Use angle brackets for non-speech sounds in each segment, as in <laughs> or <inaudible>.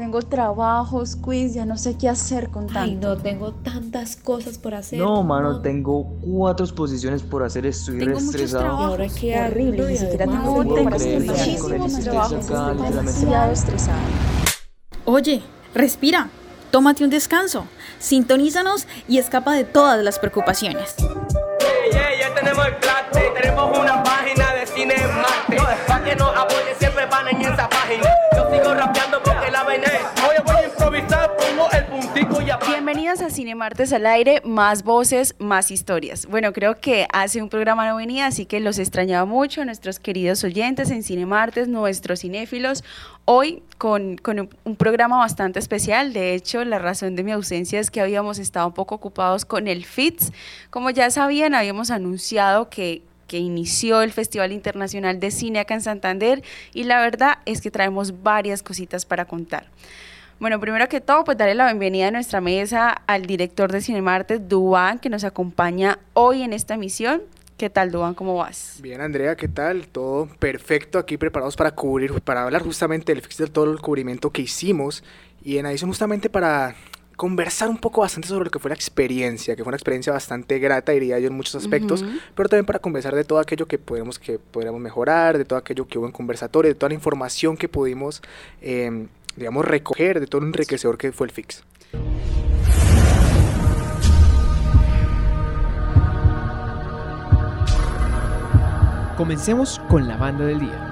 Tengo trabajos, quiz, ya no sé qué hacer con tanto. Ay, no, tengo tantas cosas por hacer. No, mano, tengo cuatro exposiciones por hacer, estoy Tengo muchos estresado. trabajos. Y ahora qué horrible, ni siquiera tengo tiempo para Muchísimos trabajos, demasiado estresada. Oye, respira, tómate un descanso, sintonízanos y escapa de todas las preocupaciones. Yeah, ya tenemos el plate, tenemos una página de cine en Marte. Pa' que nos apoyen, siempre van en esa página. Yo sigo rapeando Bienvenidos a Cine Martes al aire, más voces, más historias. Bueno, creo que hace un programa no venía, así que los extrañaba mucho, nuestros queridos oyentes en Cine Martes, nuestros cinéfilos. Hoy con, con un, un programa bastante especial, de hecho la razón de mi ausencia es que habíamos estado un poco ocupados con el FITS. Como ya sabían, habíamos anunciado que que inició el Festival Internacional de Cine acá en Santander y la verdad es que traemos varias cositas para contar. Bueno, primero que todo, pues darle la bienvenida a nuestra mesa al director de Cinemartes, Duan, que nos acompaña hoy en esta emisión. ¿Qué tal, Duan? ¿Cómo vas? Bien, Andrea, ¿qué tal? Todo perfecto aquí preparados para cubrir, para hablar justamente del festival, todo el cubrimiento que hicimos y en adición justamente para conversar un poco bastante sobre lo que fue la experiencia, que fue una experiencia bastante grata, diría yo, en muchos aspectos, pero también para conversar de todo aquello que podemos que podríamos mejorar, de todo aquello que hubo en conversatorio, de toda la información que pudimos, eh, digamos, recoger, de todo lo enriquecedor que fue el FIX. Comencemos con la banda del día.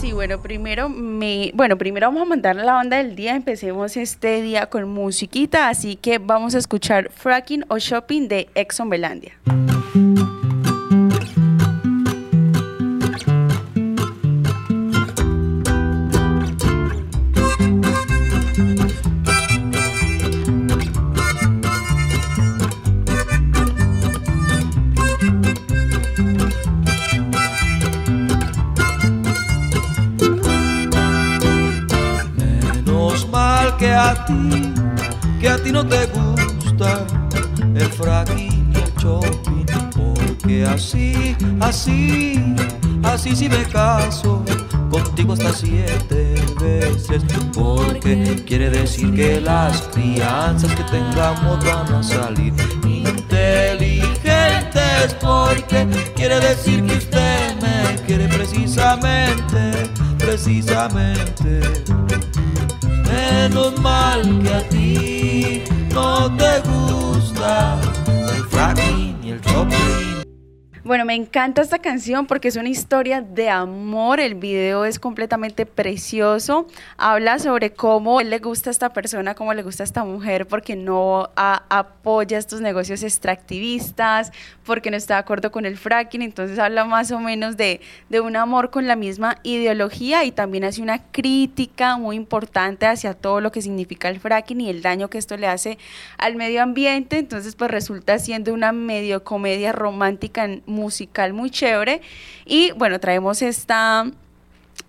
Sí, bueno, primero me, bueno, primero vamos a mandar la banda del día. Empecemos este día con musiquita, así que vamos a escuchar Fracking o Shopping de Exxon Belandia. Así si me caso contigo hasta siete veces, porque quiere decir que las crianzas que tengamos van a salir inteligentes, porque quiere decir que usted me quiere precisamente, precisamente. Menos mal que a ti no te gusta Bueno, me encanta esta canción porque es una historia de amor. El video es completamente precioso. Habla sobre cómo le gusta a esta persona, cómo le gusta a esta mujer, porque no apoya estos negocios extractivistas, porque no está de acuerdo con el fracking. Entonces habla más o menos de, un amor con la misma ideología y también hace una crítica muy importante hacia todo lo que significa el fracking y el daño que esto le hace al medio ambiente. Entonces, pues resulta siendo una medio comedia romántica musical muy chévere. Y bueno, traemos esta,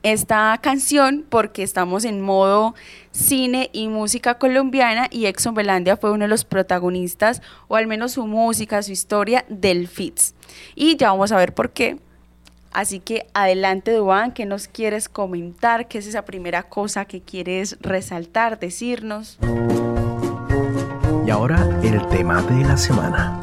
esta canción porque estamos en modo cine y música colombiana y Exxon Belandia fue uno de los protagonistas, o al menos su música, su historia del FITS. Y ya vamos a ver por qué. Así que adelante, Duan, ¿qué nos quieres comentar? ¿Qué es esa primera cosa que quieres resaltar, decirnos? Y ahora el tema de la semana.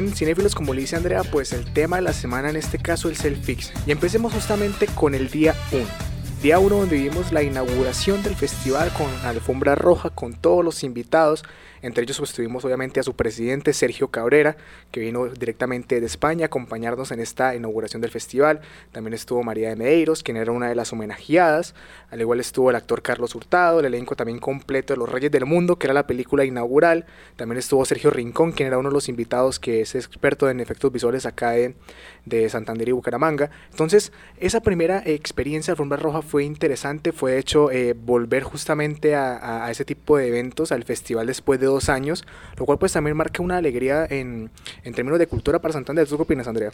Bien, cinéfilos, como le dice Andrea, pues el tema de la semana en este caso es el Fix. Y empecemos justamente con el día 1. Día 1 donde vimos la inauguración del festival con alfombra roja, con todos los invitados. Entre ellos pues obviamente a su presidente Sergio Cabrera, que vino directamente de España a acompañarnos en esta inauguración del festival. También estuvo María de Medeiros, quien era una de las homenajeadas. Al igual estuvo el actor Carlos Hurtado, el elenco también completo de Los Reyes del Mundo, que era la película inaugural. También estuvo Sergio Rincón, quien era uno de los invitados que es experto en efectos visuales acá de, de Santander y Bucaramanga. Entonces, esa primera experiencia de Alfombra Roja fue interesante, fue de hecho eh, volver justamente a- a ese tipo de eventos, al festival después de dos años, lo cual pues también marca una alegría en, en términos de cultura para Santander. ¿Tú qué opinas, Andrea?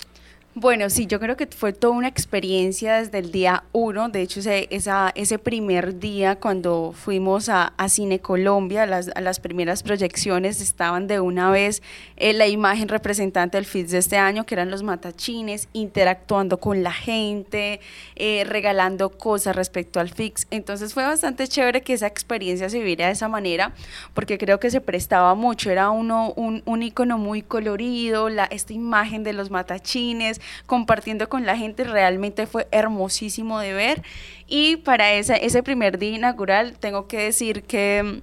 Bueno, sí, yo creo que fue toda una experiencia desde el día uno. De hecho, ese, esa, ese primer día cuando fuimos a, a Cine Colombia, las, a las primeras proyecciones estaban de una vez eh, la imagen representante del FITS de este año, que eran los matachines, interactuando con la gente, eh, regalando cosas respecto al FIX. Entonces fue bastante chévere que esa experiencia se viviera de esa manera, porque creo que se prestaba mucho. Era uno, un, un icono muy colorido, la, esta imagen de los matachines compartiendo con la gente, realmente fue hermosísimo de ver. Y para esa, ese primer día inaugural tengo que decir que,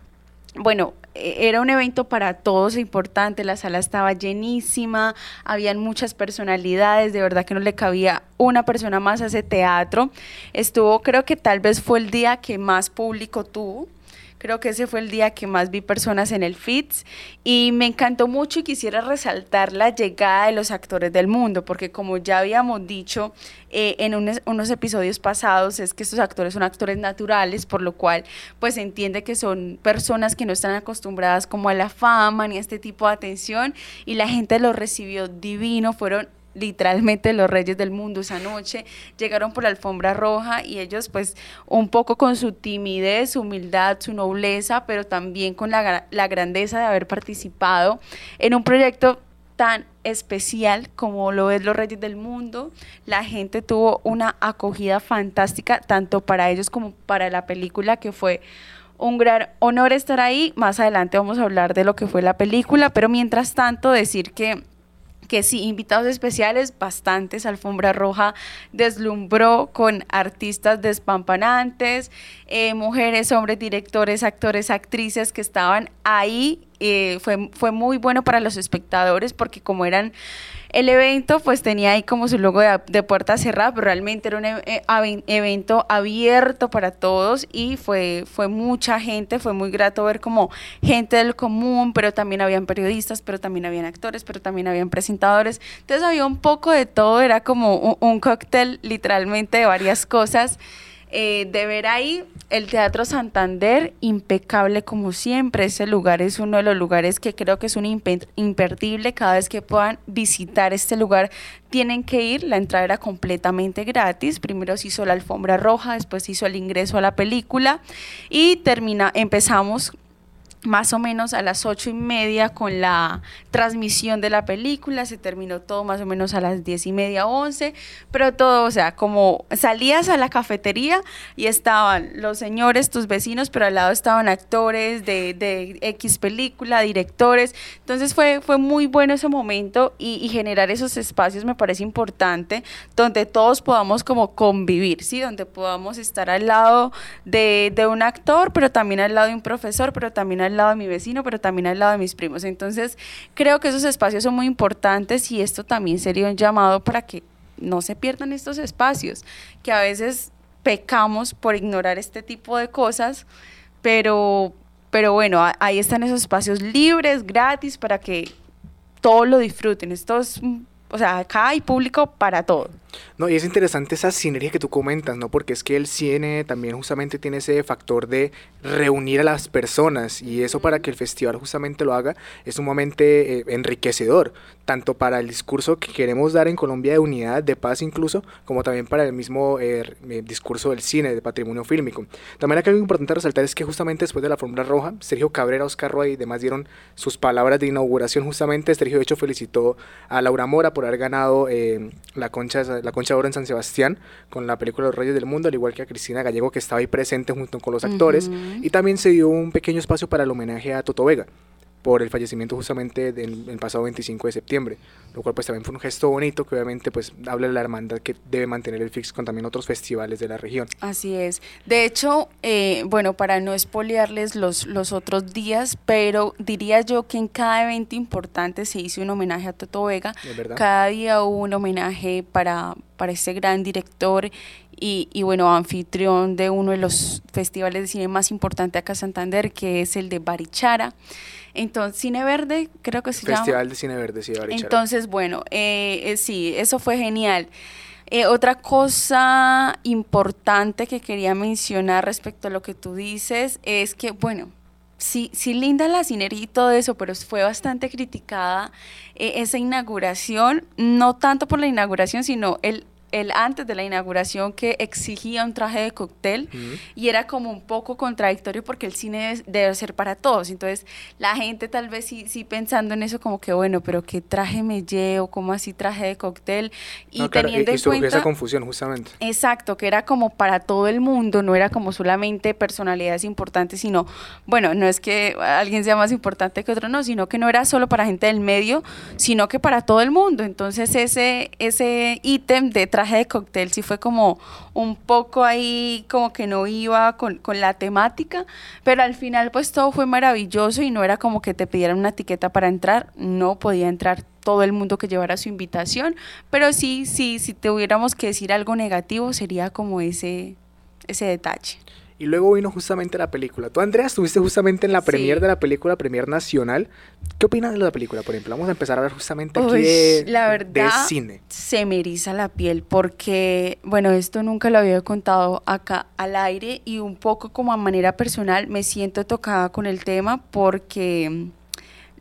bueno, e, era un evento para todos importante, la sala estaba llenísima, habían muchas personalidades, de verdad que no le cabía una persona más a ese teatro. Estuvo, creo que tal vez fue el día que más público tuvo Creo que ese fue el día que más vi personas en el FITS y me encantó mucho y quisiera resaltar la llegada de los actores del mundo, porque como ya habíamos dicho eh, en unos, episodios pasados, es que estos actores son actores naturales, por lo cual pues se entiende que son personas que no están acostumbradas como a la fama ni a este tipo de atención y la gente los recibió divino, fueron literalmente los reyes del mundo esa noche, llegaron por la alfombra roja y ellos pues un poco con su timidez, su humildad, su nobleza, pero también con la, la grandeza de haber participado en un proyecto tan especial como lo es Los Reyes del Mundo. La gente tuvo una acogida fantástica, tanto para ellos como para la película, que fue un gran honor estar ahí. Más adelante vamos a hablar de lo que fue la película, pero mientras tanto decir que que sí, invitados especiales, bastantes. Alfombra Roja deslumbró con artistas despampanantes, eh, mujeres, hombres, directores, actores, actrices que estaban ahí. Eh, fue, fue muy bueno para los espectadores porque como eran el evento pues tenía ahí como su logo de, puerta cerrada, pero realmente era un e, evento abierto para todos y fue, fue mucha gente, fue muy grato ver como gente del común, pero también habían periodistas, pero también habían actores, pero también habían presentadores. Entonces había un poco de todo, era como un cóctel literalmente de varias cosas. Eh, de ver ahí el Teatro Santander, impecable como siempre. Ese lugar es uno de los lugares que creo que es un imperdible. Cada vez que puedan visitar este lugar, tienen que ir. La entrada era completamente gratis. Primero se hizo la alfombra roja, después se hizo el ingreso a la película y termina, empezamos más o menos a las ocho y media con la transmisión de la película, se terminó todo más o menos a las diez y media, once, pero todo, o sea, como salías a la cafetería y estaban los señores, tus vecinos, pero al lado estaban actores de, de X película, directores, entonces fue, fue muy bueno ese momento y, generar esos espacios me parece importante, donde todos podamos como convivir, ¿sí? Donde podamos estar al lado de, de un actor, pero también al lado de un profesor, pero también al al lado de mi vecino, pero también al lado de mis primos. Entonces, creo que esos espacios son muy importantes y esto también sería un llamado para que no se pierdan estos espacios, que a veces pecamos por ignorar este tipo de cosas, pero, pero bueno, ahí están esos espacios libres, gratis, para que todos lo disfruten. Esto es, o sea, acá hay público para todo. No, y es interesante esa sinergia que tú comentas, ¿no? Porque es que el cine también justamente tiene ese factor de reunir a las personas y eso para que el festival justamente lo haga es sumamente eh, enriquecedor, tanto para el discurso que queremos dar en Colombia de unidad, de paz incluso, como también para el mismo eh, eh, discurso del cine, de patrimonio fílmico. También acá algo importante resaltar es que justamente después de la Fórmula Roja, Sergio Cabrera, Oscar Roy y demás dieron sus palabras de inauguración justamente. Sergio de hecho felicitó a Laura Mora por haber ganado la concha la Concha de Oro en San Sebastián con la película Los Reyes del Mundo, al igual que a Cristina Gallego que estaba ahí presente junto con los actores. Y también se dio un pequeño espacio para el homenaje a Toto Vega por el fallecimiento justamente del pasado 25 de septiembre, lo cual pues también fue un gesto bonito que obviamente pues habla de la hermandad que debe mantener el FIX con también otros festivales de la región. Así es. De hecho, eh, bueno, para no espolearles los, los otros días, pero diría yo que en cada evento importante se hizo un homenaje a Toto Vega, cada día hubo un homenaje para, para este gran director y, y, bueno, anfitrión de uno de los festivales de cine más importantes acá en Santander, que es el de Barichara. Entonces, Cine Verde, creo que se llama. Festival de Cine Verde, sí, Barichara. Entonces, bueno, eh, eh, sí, eso fue genial. Eh, otra cosa importante que quería mencionar respecto a lo que tú dices es que, bueno, sí, sí linda la sinergia y todo eso, pero fue bastante criticada eh, esa inauguración, no tanto por la inauguración, sino el el antes de la inauguración que exigía un traje de cóctel y era como un poco contradictorio porque el cine debe, ser para todos. Entonces la gente tal vez sí, sí pensando en eso como que bueno, pero ¿qué traje me llevo? ¿Cómo así traje de cóctel? Y teniendo en cuenta... esa confusión justamente. Exacto, que era como para todo el mundo, no era como solamente personalidades importantes, sino, bueno, no es que alguien sea más importante que otro, no, sino que no era solo para gente del medio, sino que para todo el mundo. Entonces ese, ese ítem de traje de cóctel sí fue como un poco ahí, como que no iba con, con, la temática, pero al final pues todo fue maravilloso y no era como que te pidieran una etiqueta para entrar, no podía entrar todo el mundo que llevara su invitación, pero sí, sí, si tuviéramos que decir algo negativo sería como ese, ese detalle. Y luego vino justamente la película. Tú, Andrea, estuviste justamente en la premier de la película, premier nacional. ¿Qué opinas de la película, por ejemplo? Vamos a empezar a ver justamente aquí de, la verdad, cine. Se me eriza la piel porque, bueno, esto nunca lo había contado acá al aire y un poco como a manera personal me siento tocada con el tema porque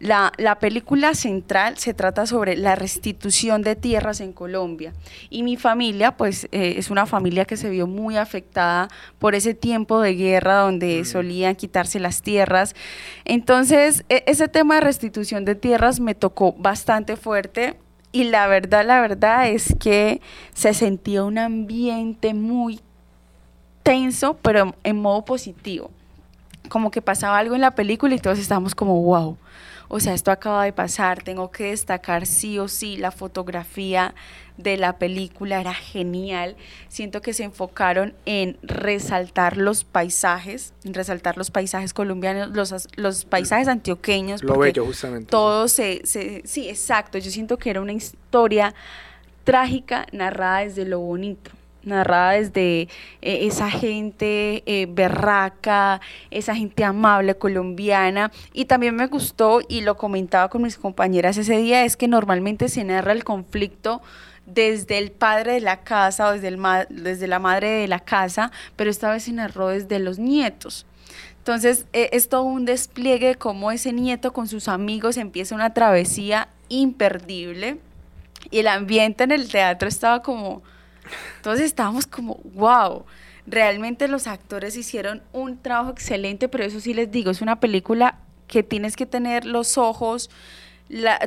la, película central se trata sobre la restitución de tierras en Colombia y mi familia pues eh, es una familia que se vio muy afectada por ese tiempo de guerra donde solían quitarse las tierras. Entonces e, ese tema de restitución de tierras me tocó bastante fuerte y la verdad, la verdad es que se sentía un ambiente muy tenso pero en modo positivo. Como que pasaba algo en la película y todos estábamos como wow o sea, esto acaba de pasar, tengo que destacar sí o sí la fotografía de la película, era genial. Siento que se enfocaron en resaltar los paisajes, en resaltar los paisajes colombianos, los, los paisajes antioqueños. Lo bello, justamente. Todo se, se, sí, exacto, yo siento que era una historia trágica narrada desde lo bonito narrada desde eh, esa gente eh, berraca, esa gente amable colombiana. Y también me gustó, y lo comentaba con mis compañeras ese día, es que normalmente se narra el conflicto desde el padre de la casa o desde, el desde la madre de la casa, pero esta vez se narró desde los nietos. Entonces eh, es todo un despliegue de cómo ese nieto con sus amigos empieza una travesía imperdible y el ambiente en el teatro estaba como entonces estábamos como, wow, realmente los actores hicieron un trabajo excelente, pero eso sí les digo, es una película que tienes que tener los ojos,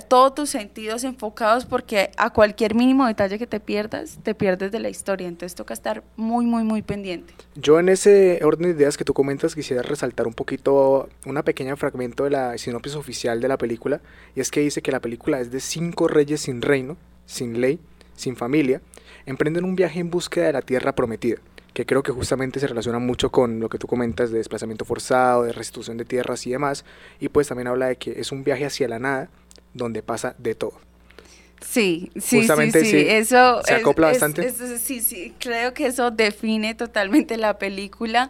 todos tus sentidos enfocados porque a cualquier mínimo detalle que te pierdas, te pierdes de la historia. Entonces toca estar muy, muy, muy pendiente. Yo en ese orden de ideas que tú comentas quisiera resaltar un poquito una pequeña fragmento de la sinopsis oficial de la película y es que dice que la película es de cinco reyes sin reino, sin ley, sin familia, emprenden un viaje en búsqueda de la tierra prometida, que creo que justamente se relaciona mucho con lo que tú comentas de desplazamiento forzado, de restitución de tierras y demás, y pues también habla de que es un viaje hacia la nada donde pasa de todo. Sí, sí, Justamente, sí, eso se acopla bastante. sí, sí, creo que eso define totalmente la película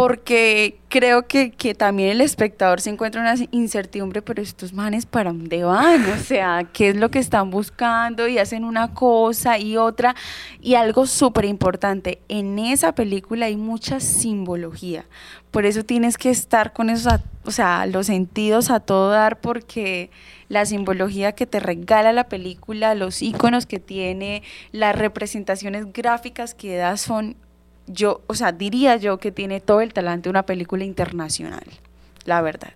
porque creo que, que, también el espectador se encuentra una incertidumbre, pero estos manes para dónde van, o sea, qué es lo que están buscando y hacen una cosa y otra. Y algo súper importante, en esa película hay mucha simbología, por eso tienes que estar con esos, o sea, los sentidos a todo dar, porque la simbología que te regala la película, los iconos que tiene, las representaciones gráficas que da son yo, o sea, diría yo que tiene todo el talante de una película internacional, la verdad.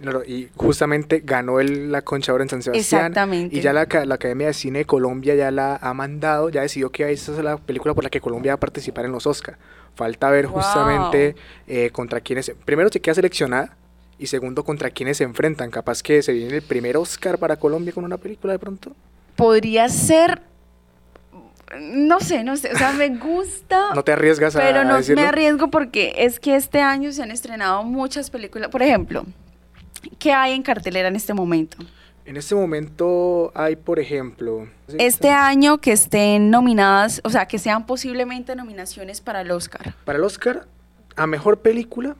Claro, y justamente ganó el, la Concha ahora en San Sebastián. Exactamente. Y ya la, la, Academia de Cine de Colombia ya la ha mandado, ya decidió que esa es la película por la que Colombia va a participar en los Oscar. Falta ver justamente eh, contra quiénes, primero se queda seleccionada y segundo contra quiénes se enfrentan. Capaz que se viene el primer Oscar para Colombia con una película de pronto. Podría ser no sé, no sé, o sea, me gusta. <laughs> no te arriesgas a Pero no me arriesgo porque es que este año se han estrenado muchas películas. Por ejemplo, ¿qué hay en cartelera en este momento? En este momento hay, por ejemplo... Este año que estén nominadas, o sea, que sean posiblemente nominaciones para el Oscar. Para el Oscar, a Mejor Película,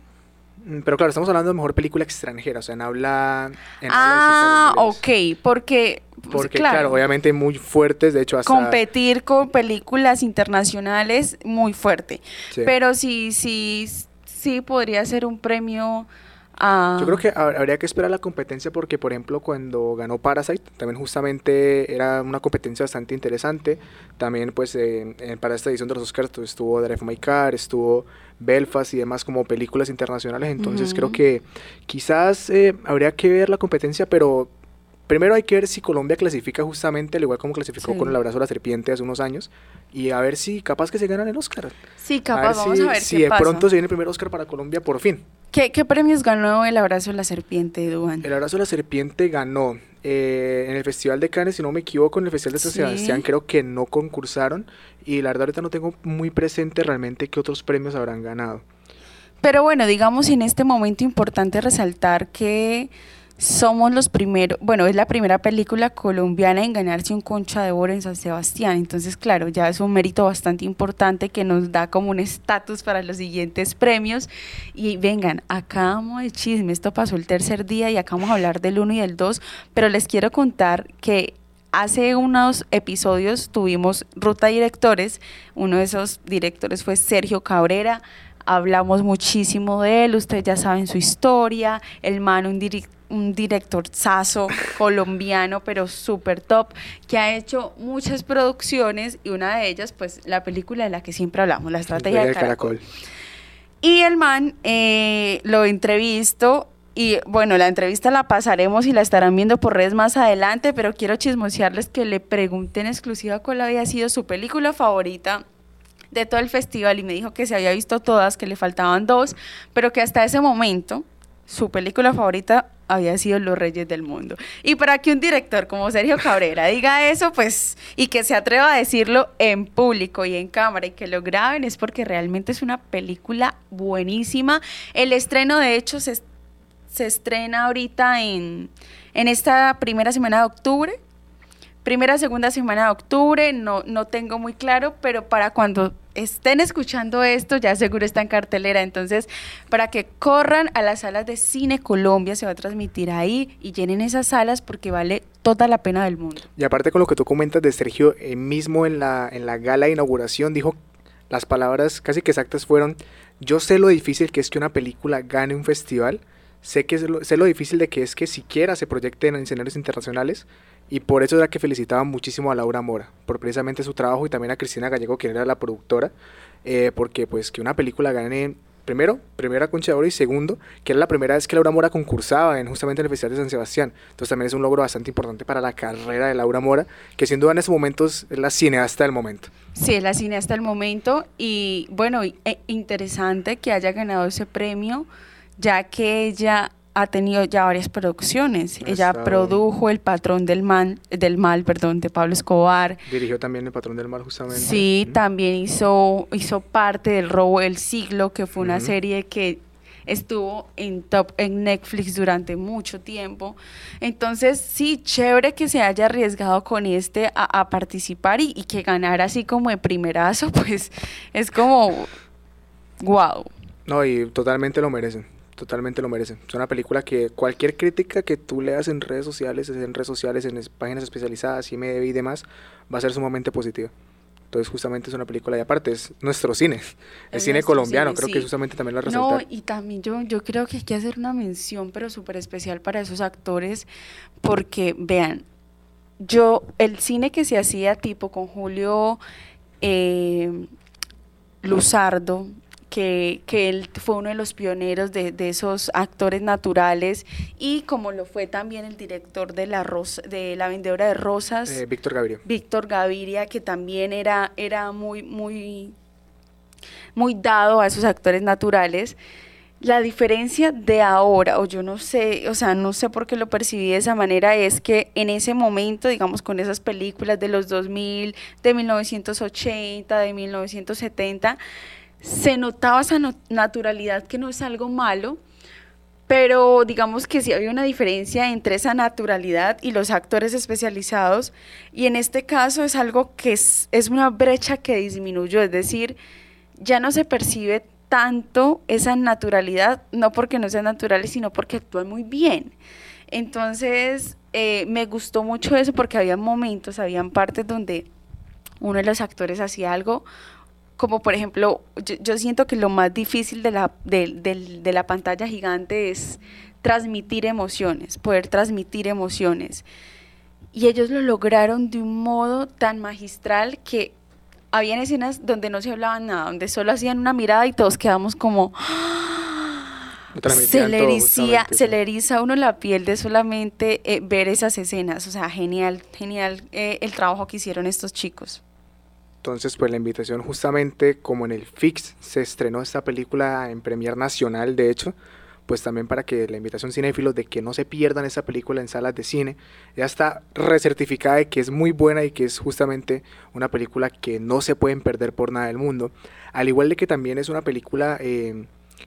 pero claro, estamos hablando de mejor película extranjera, o sea, en habla. ah, ok, porque. Pues, porque, claro, obviamente muy fuertes, de hecho, hasta. Competir con películas internacionales, muy fuerte. Pero sí, sí, sí podría ser un premio a... Yo creo que hab- habría que esperar la competencia porque, por ejemplo, cuando ganó Parasite, también justamente era una competencia bastante interesante. También, pues, eh, para esta edición de los Oscars pues, estuvo Drive My Car, estuvo Belfast y demás como películas internacionales. Entonces, creo que quizás eh, habría que ver la competencia, pero primero hay que ver si Colombia clasifica justamente, al igual como clasificó Sí. con el abrazo a la serpiente hace unos años, y a ver si capaz que se ganan el Oscar. Sí, a capaz, ver vamos si, a ver si qué de pasa. pronto se viene el primer Oscar para Colombia por fin. ¿Qué, qué premios ganó el abrazo de la serpiente, Duan? El abrazo de la serpiente ganó eh, en el Festival de Cannes, si no me equivoco, en el Festival de San Sí. Sebastián creo que no concursaron y la verdad ahorita no tengo muy presente realmente qué otros premios habrán ganado. Pero bueno, digamos en este momento importante resaltar que somos los primeros, bueno, es la primera película colombiana en ganarse un concha de oro en San Sebastián. Entonces, claro, ya es un mérito bastante importante que nos da como un estatus para los siguientes premios. Y vengan, acabamos de chisme, esto pasó el tercer día y acá vamos a hablar del 1 y del 2, pero les quiero contar que hace unos episodios tuvimos Ruta Directores, uno de esos directores fue Sergio Cabrera, hablamos muchísimo de él, ustedes ya saben su historia, el man, un, un director saso colombiano, pero súper top, que ha hecho muchas producciones y una de ellas, pues la película de la que siempre hablamos, La Estrategia Del del Caracol. Y el man eh, lo entrevisto y bueno, la entrevista la pasaremos y la estarán viendo por redes más adelante, pero quiero chismosearles que le pregunté en exclusiva cuál había sido su película favorita de todo el festival y me dijo que se había visto todas, que le faltaban dos, pero que hasta ese momento su película favorita había sido Los Reyes del Mundo. Y para que un director como Sergio Cabrera diga eso, pues, y que se atreva a decirlo en público y en cámara y que lo graben, es porque realmente es una película buenísima. El estreno, de hecho, se, se estrena ahorita en, en esta primera semana de octubre. Primera, segunda semana de octubre, no, no tengo muy claro, pero para cuando estén escuchando esto, ya seguro está en cartelera. Entonces, para que corran a las salas de Cine Colombia, se va a transmitir ahí y llenen esas salas porque vale toda la pena del mundo. Y aparte con lo que tú comentas de Sergio, eh, mismo en la, en la gala de inauguración dijo las palabras casi que exactas fueron, yo sé lo difícil que es que una película gane un festival, sé, que es lo, sé lo difícil de que es que siquiera se proyecte en escenarios internacionales y por eso era que felicitaba muchísimo a Laura Mora, por precisamente su trabajo y también a Cristina Gallego, quien era la productora, eh, porque pues que una película gane primero, primera concha de y segundo, que era la primera vez que Laura Mora concursaba en justamente en el Festival de San Sebastián. Entonces también es un logro bastante importante para la carrera de Laura Mora, que sin duda en esos momentos es la cineasta del momento. Sí, es la cineasta del momento y bueno, e interesante que haya ganado ese premio, ya que ella ha tenido ya varias producciones. Ella produjo El patrón del mal, del mal, perdón, de Pablo Escobar. Dirigió también El Patrón del Mal justamente. Sí, Ujú. también hizo, hizo parte del robo del siglo, que fue una Ujú. serie que estuvo en top en Netflix durante mucho tiempo. Entonces, sí, chévere que se haya arriesgado con este a, a participar y, y que ganara así como de primerazo, <laughs> pues es como wow. No, y totalmente lo merecen. Totalmente lo merecen. Es una película que cualquier crítica que tú leas en redes sociales, en redes sociales, en páginas especializadas, IMDb y demás, va a ser sumamente positiva. Entonces, justamente es una película y aparte es nuestro cine, <laughs> es, cine colombiano, cine, creo sí. que justamente también No, resaltar. y también yo, yo creo que hay que hacer una mención, pero súper especial para esos actores, porque vean, yo, el cine que se hacía tipo con Julio eh, Luzardo, que, que él fue uno de los pioneros de, de esos actores naturales, y como lo fue también el director de La, Rosa, de la Vendedora de Rosas. Eh, Víctor Gaviria. Víctor Gaviria, que también era, era muy, muy, muy dado a esos actores naturales. La diferencia de ahora, o yo no sé, o sea, no sé por qué lo percibí de esa manera, es que en ese momento, digamos, con esas películas de los 2000, de 1980, de 1970, se notaba esa naturalidad que no es algo malo, pero digamos que sí había una diferencia entre esa naturalidad y los actores especializados y en este caso es algo que es, es una brecha que disminuyó, es decir, ya no se percibe tanto esa naturalidad, no porque no sean naturales, sino porque actúan muy bien. Entonces, eh, me gustó mucho eso porque había momentos, habían partes donde uno de los actores hacía algo como por ejemplo, yo, yo siento que lo más difícil de la, de, del- de la pantalla gigante es transmitir emociones, poder transmitir emociones. Y ellos lo lograron de un modo tan magistral que habían escenas donde no se hablaba nada, donde solo hacían una mirada y todos quedamos como... Transmitían Se le, se le eriza a uno la piel de solamente eh, ver esas escenas. O sea, genial, genial eh, el trabajo que hicieron estos chicos. Entonces, pues la invitación justamente como en el Fix se estrenó esta película en Premier Nacional, de hecho, pues también para que la invitación cinéfilos de que no se pierdan esa película en salas de cine, ya está recertificada de que es muy buena y que es justamente una película que no se pueden perder por nada del mundo. Al igual de que también es una película eh,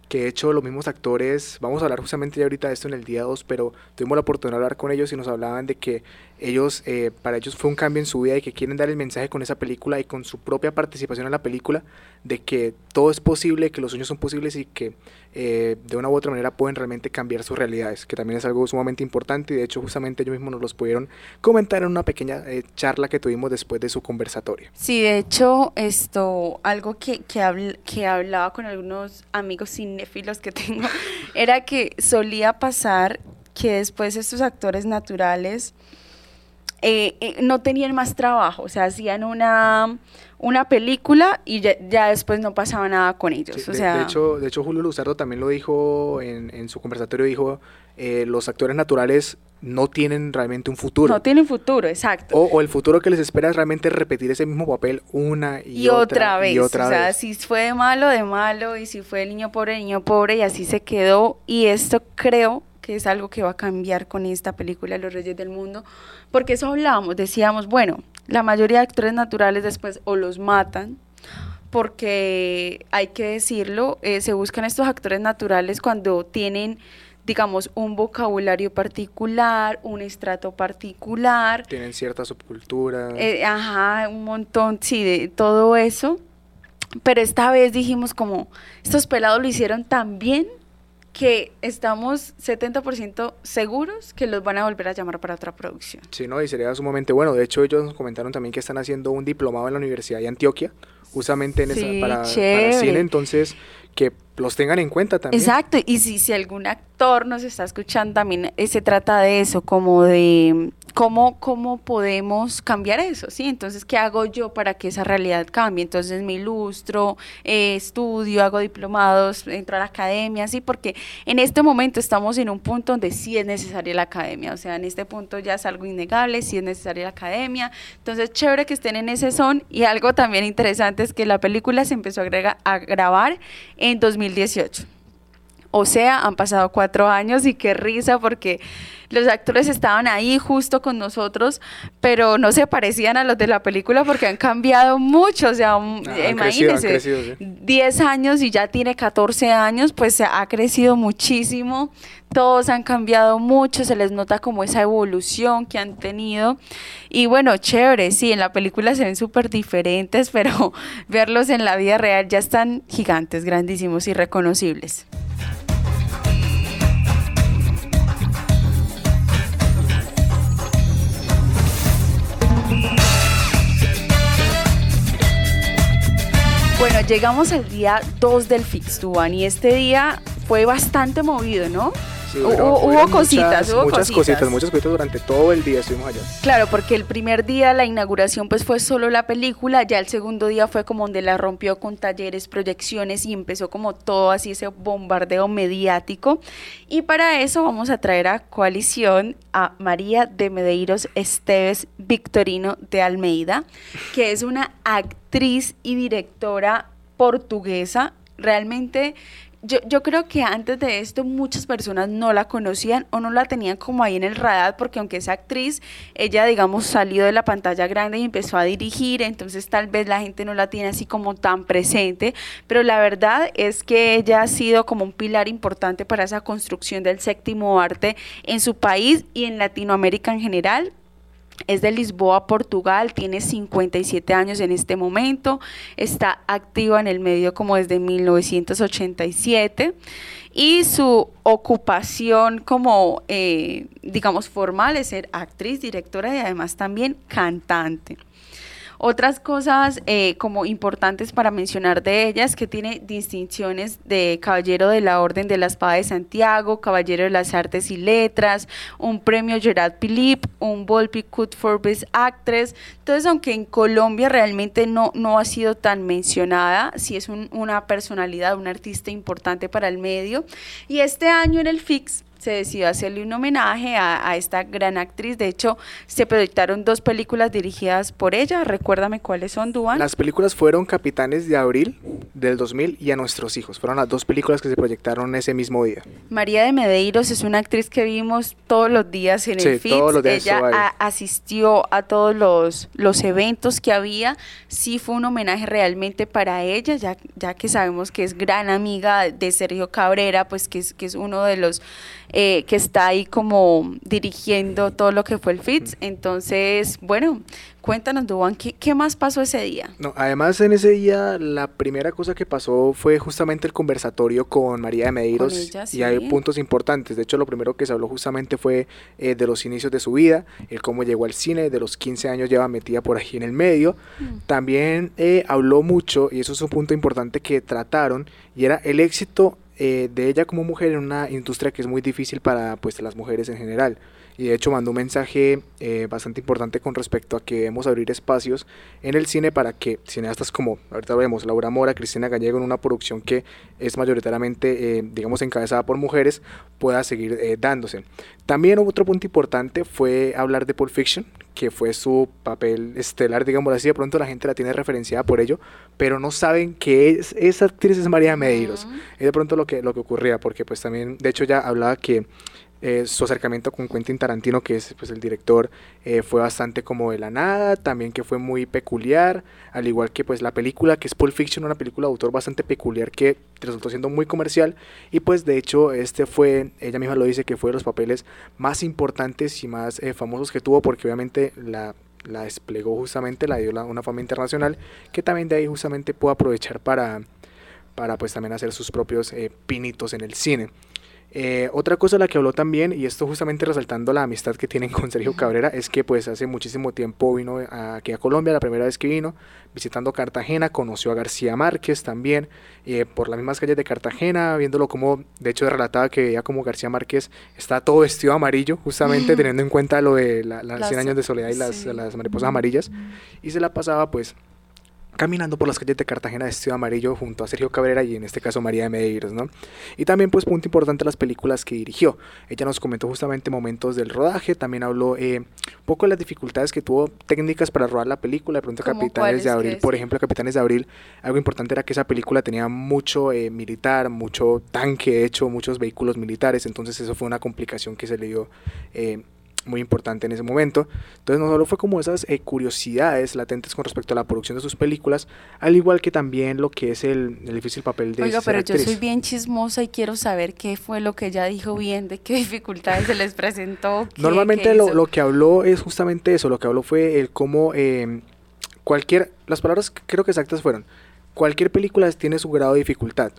que de hecho los mismos actores, vamos a hablar justamente ya ahorita de esto en el día 2, pero tuvimos la oportunidad de hablar con ellos y nos hablaban de que ellos, eh, para ellos fue un cambio en su vida y que quieren dar el mensaje con esa película y con su propia participación en la película de que todo es posible, que los sueños son posibles y que eh, de una u otra manera pueden realmente cambiar sus realidades, que también es algo sumamente importante y de hecho justamente ellos mismos nos los pudieron comentar en una pequeña eh, charla que tuvimos después de su conversatorio. Sí, de hecho, esto, algo que, que, habl- que hablaba con algunos amigos cinéfilos que tengo, <laughs> era que solía pasar que después estos actores naturales eh, eh, no tenían más trabajo, o sea, hacían una, una película y ya, ya después no pasaba nada con ellos. Sí, o de, sea, de hecho, de hecho, Julio Luzardo también lo dijo en, en su conversatorio, dijo, eh, los actores naturales no tienen realmente un futuro. no tienen futuro, exacto. o, o el futuro que les espera es realmente repetir ese mismo papel una y, y otra vez. y otra o sea, vez. si fue de malo, de malo, y si fue el niño pobre, el niño pobre, y así se quedó. Y esto creo que es algo que va a cambiar con esta película Los Reyes del Mundo, porque eso hablábamos, decíamos, bueno, la mayoría de actores naturales después o los matan, porque hay que decirlo, eh, se buscan estos actores naturales cuando tienen digamos, un vocabulario particular, un estrato particular, Tienen cierta subcultura. eh, ajá, un montón, sí, de todo eso. Pero esta vez dijimos como, estos pelados lo hicieron tan bien que estamos 70% seguros que los van a volver a llamar para otra producción. Sí, no, y sería sumamente bueno. De hecho, ellos nos comentaron también que están haciendo un diplomado en la Universidad de Antioquia, justamente en esa, para, para cine, entonces que los tengan en cuenta también. Exacto, y si, si algún actor nos está escuchando, también eh, se trata de eso, como de cómo, cómo podemos cambiar eso, ¿sí? Entonces, ¿qué hago yo para que esa realidad cambie? Entonces, me ilustro, eh, estudio, hago diplomados, entro a la academia, ¿sí? Porque en este momento estamos en un punto donde sí es necesaria la academia, o sea, en este punto ya es algo innegable, sí es necesaria la academia, entonces, chévere que estén en ese son, y algo también interesante es que la película se empezó a, agrega- a grabar en 2018. O sea, han pasado cuatro años y qué risa porque los actores estaban ahí justo con nosotros, pero no se parecían a los de la película porque han cambiado mucho. O sea, Ah, crecido, han imagínense, crecido, sí. 10 años y ya tiene 14 años, pues ha crecido muchísimo. Todos han cambiado mucho, se les nota como esa evolución que han tenido. Y bueno, chévere, sí, en la película se ven súper diferentes, <laughs> pero verlos en la vida real ya están gigantes, grandísimos y Bueno, llegamos al día 2 del Fixtuban y este día fue bastante movido, ¿no? Sí, hubo, cositas, muchas, hubo muchas cositas. cositas, muchas cositas durante todo el día estuvimos allá. Claro, porque el primer día la inauguración pues fue solo la película, ya el segundo día fue como donde la rompió con talleres, proyecciones y empezó como todo así ese bombardeo mediático. Y para eso vamos a traer a coalición a María de Medeiros Esteves Victorino de Almeida, que es una actriz y directora portuguesa. Realmente yo, yo creo que antes de esto muchas personas no la conocían o no la tenían como ahí en el radar porque aunque es actriz, ella digamos salió de la pantalla grande y empezó a dirigir, entonces tal vez la gente no la tiene así como tan presente, pero la verdad es que ella ha sido como un pilar importante para esa construcción del séptimo arte en su país y en Latinoamérica en general, es de Lisboa, Portugal, tiene 57 años en este momento, está activa en el medio como desde 1987 y su ocupación como, eh, digamos, formal es ser actriz, directora y además también cantante. Otras cosas eh, como importantes para mencionar de ella es que tiene distinciones de Caballero de la Orden de la Espada de Santiago, Caballero de las Artes y Letras, un premio Gerard Philippe, un Volpi Cut for Best Actress. Entonces, aunque en Colombia realmente no, no ha sido tan mencionada, sí es un- una personalidad, un artista importante para el medio. Y este año en el FIX se decidió hacerle un homenaje a, a esta gran actriz. De hecho, se proyectaron dos películas dirigidas por ella. Recuérdame cuáles son, Duan. Las películas fueron Capitanes de Abril del 2000 y A Nuestros Hijos. Fueron las dos películas que se proyectaron ese mismo día. María de Medeiros es una actriz que vimos todos los días en el todos los días Ella a- asistió a todos los, los eventos que había. Sí fue un homenaje realmente para ella, ya, ya que sabemos que es gran amiga de Sergio Cabrera, pues que es, que es uno de los eh, que está ahí como dirigiendo todo lo que fue el FIX. Entonces, bueno, cuéntanos, Duan, ¿qué, qué más pasó ese día? No, además en ese día la primera cosa que pasó fue justamente el conversatorio con María de Medeiros ella, y hay puntos importantes. De hecho, lo primero que se habló justamente fue eh, de los inicios de su vida, el cómo llegó al cine, de los 15 años lleva metida por ahí en el medio. También eh, habló mucho, y eso es un punto importante que trataron, y era el éxito eh, de ella como mujer en una industria que es muy difícil para pues, las mujeres en general. Y de hecho mandó un mensaje eh, bastante importante con respecto a que debemos abrir espacios en el cine para que cineastas como, ahorita vemos, Laura Mora, Cristina Gallego, en una producción que es mayoritariamente, eh, digamos, encabezada por mujeres, pueda seguir eh, dándose. También otro punto importante fue hablar de Pulp Fiction, que fue su papel estelar, digamos así, de pronto la gente la tiene referenciada por ello, pero no saben que es, esa actriz es María Medeiros. Es de pronto lo que, lo que ocurría, porque pues también, de hecho ya hablaba que eh, su acercamiento con Quentin Tarantino, que es pues el director, eh, fue bastante como de la nada, también que fue muy peculiar, al igual que pues la película que es Pulp Fiction, una película de autor bastante peculiar que resultó siendo muy comercial y pues de hecho este fue, ella misma lo dice, que fue de los papeles más importantes y más eh, famosos que tuvo porque obviamente la la desplegó justamente, la dio una fama internacional que también de ahí justamente pudo aprovechar para, para pues también hacer sus propios eh, pinitos en el cine. Eh, otra cosa de la que habló también, y esto justamente resaltando la amistad que tienen con Sergio Cabrera, es que pues hace muchísimo tiempo vino aquí a Colombia, la primera vez que vino, visitando Cartagena, conoció a García Márquez también, eh, por las mismas calles de Cartagena, viéndolo como, de hecho relataba que veía como García Márquez está todo vestido amarillo, justamente teniendo en cuenta lo de la, las Las- 100 años de soledad y las, sí. las mariposas amarillas, y se la pasaba pues caminando por las calles de Cartagena de amarillo junto a Sergio Cabrera y en este caso María de Medeiros, ¿no? Y también pues punto importante las películas que dirigió. Ella nos comentó justamente momentos del rodaje, también habló eh, un poco de las dificultades que tuvo técnicas para rodar la película, de pronto ¿Cómo Capitanes de Abril, por ejemplo, Capitanes de Abril, algo importante era que esa película tenía mucho eh, militar, mucho tanque, hecho, muchos vehículos militares, entonces eso fue una complicación que se le dio eh, muy importante en ese momento. Entonces no solo fue como esas eh, curiosidades latentes con respecto a la producción de sus películas, al igual que también lo que es el, el difícil papel de Oiga, pero yo soy bien chismosa y quiero saber qué fue lo que ella dijo bien, de qué <laughs> dificultades se les presentó. qué- Normalmente qué lo, lo que habló es justamente eso, lo que habló fue el cómo eh, cualquier, las palabras creo que exactas fueron, cualquier película tiene su grado de dificultad,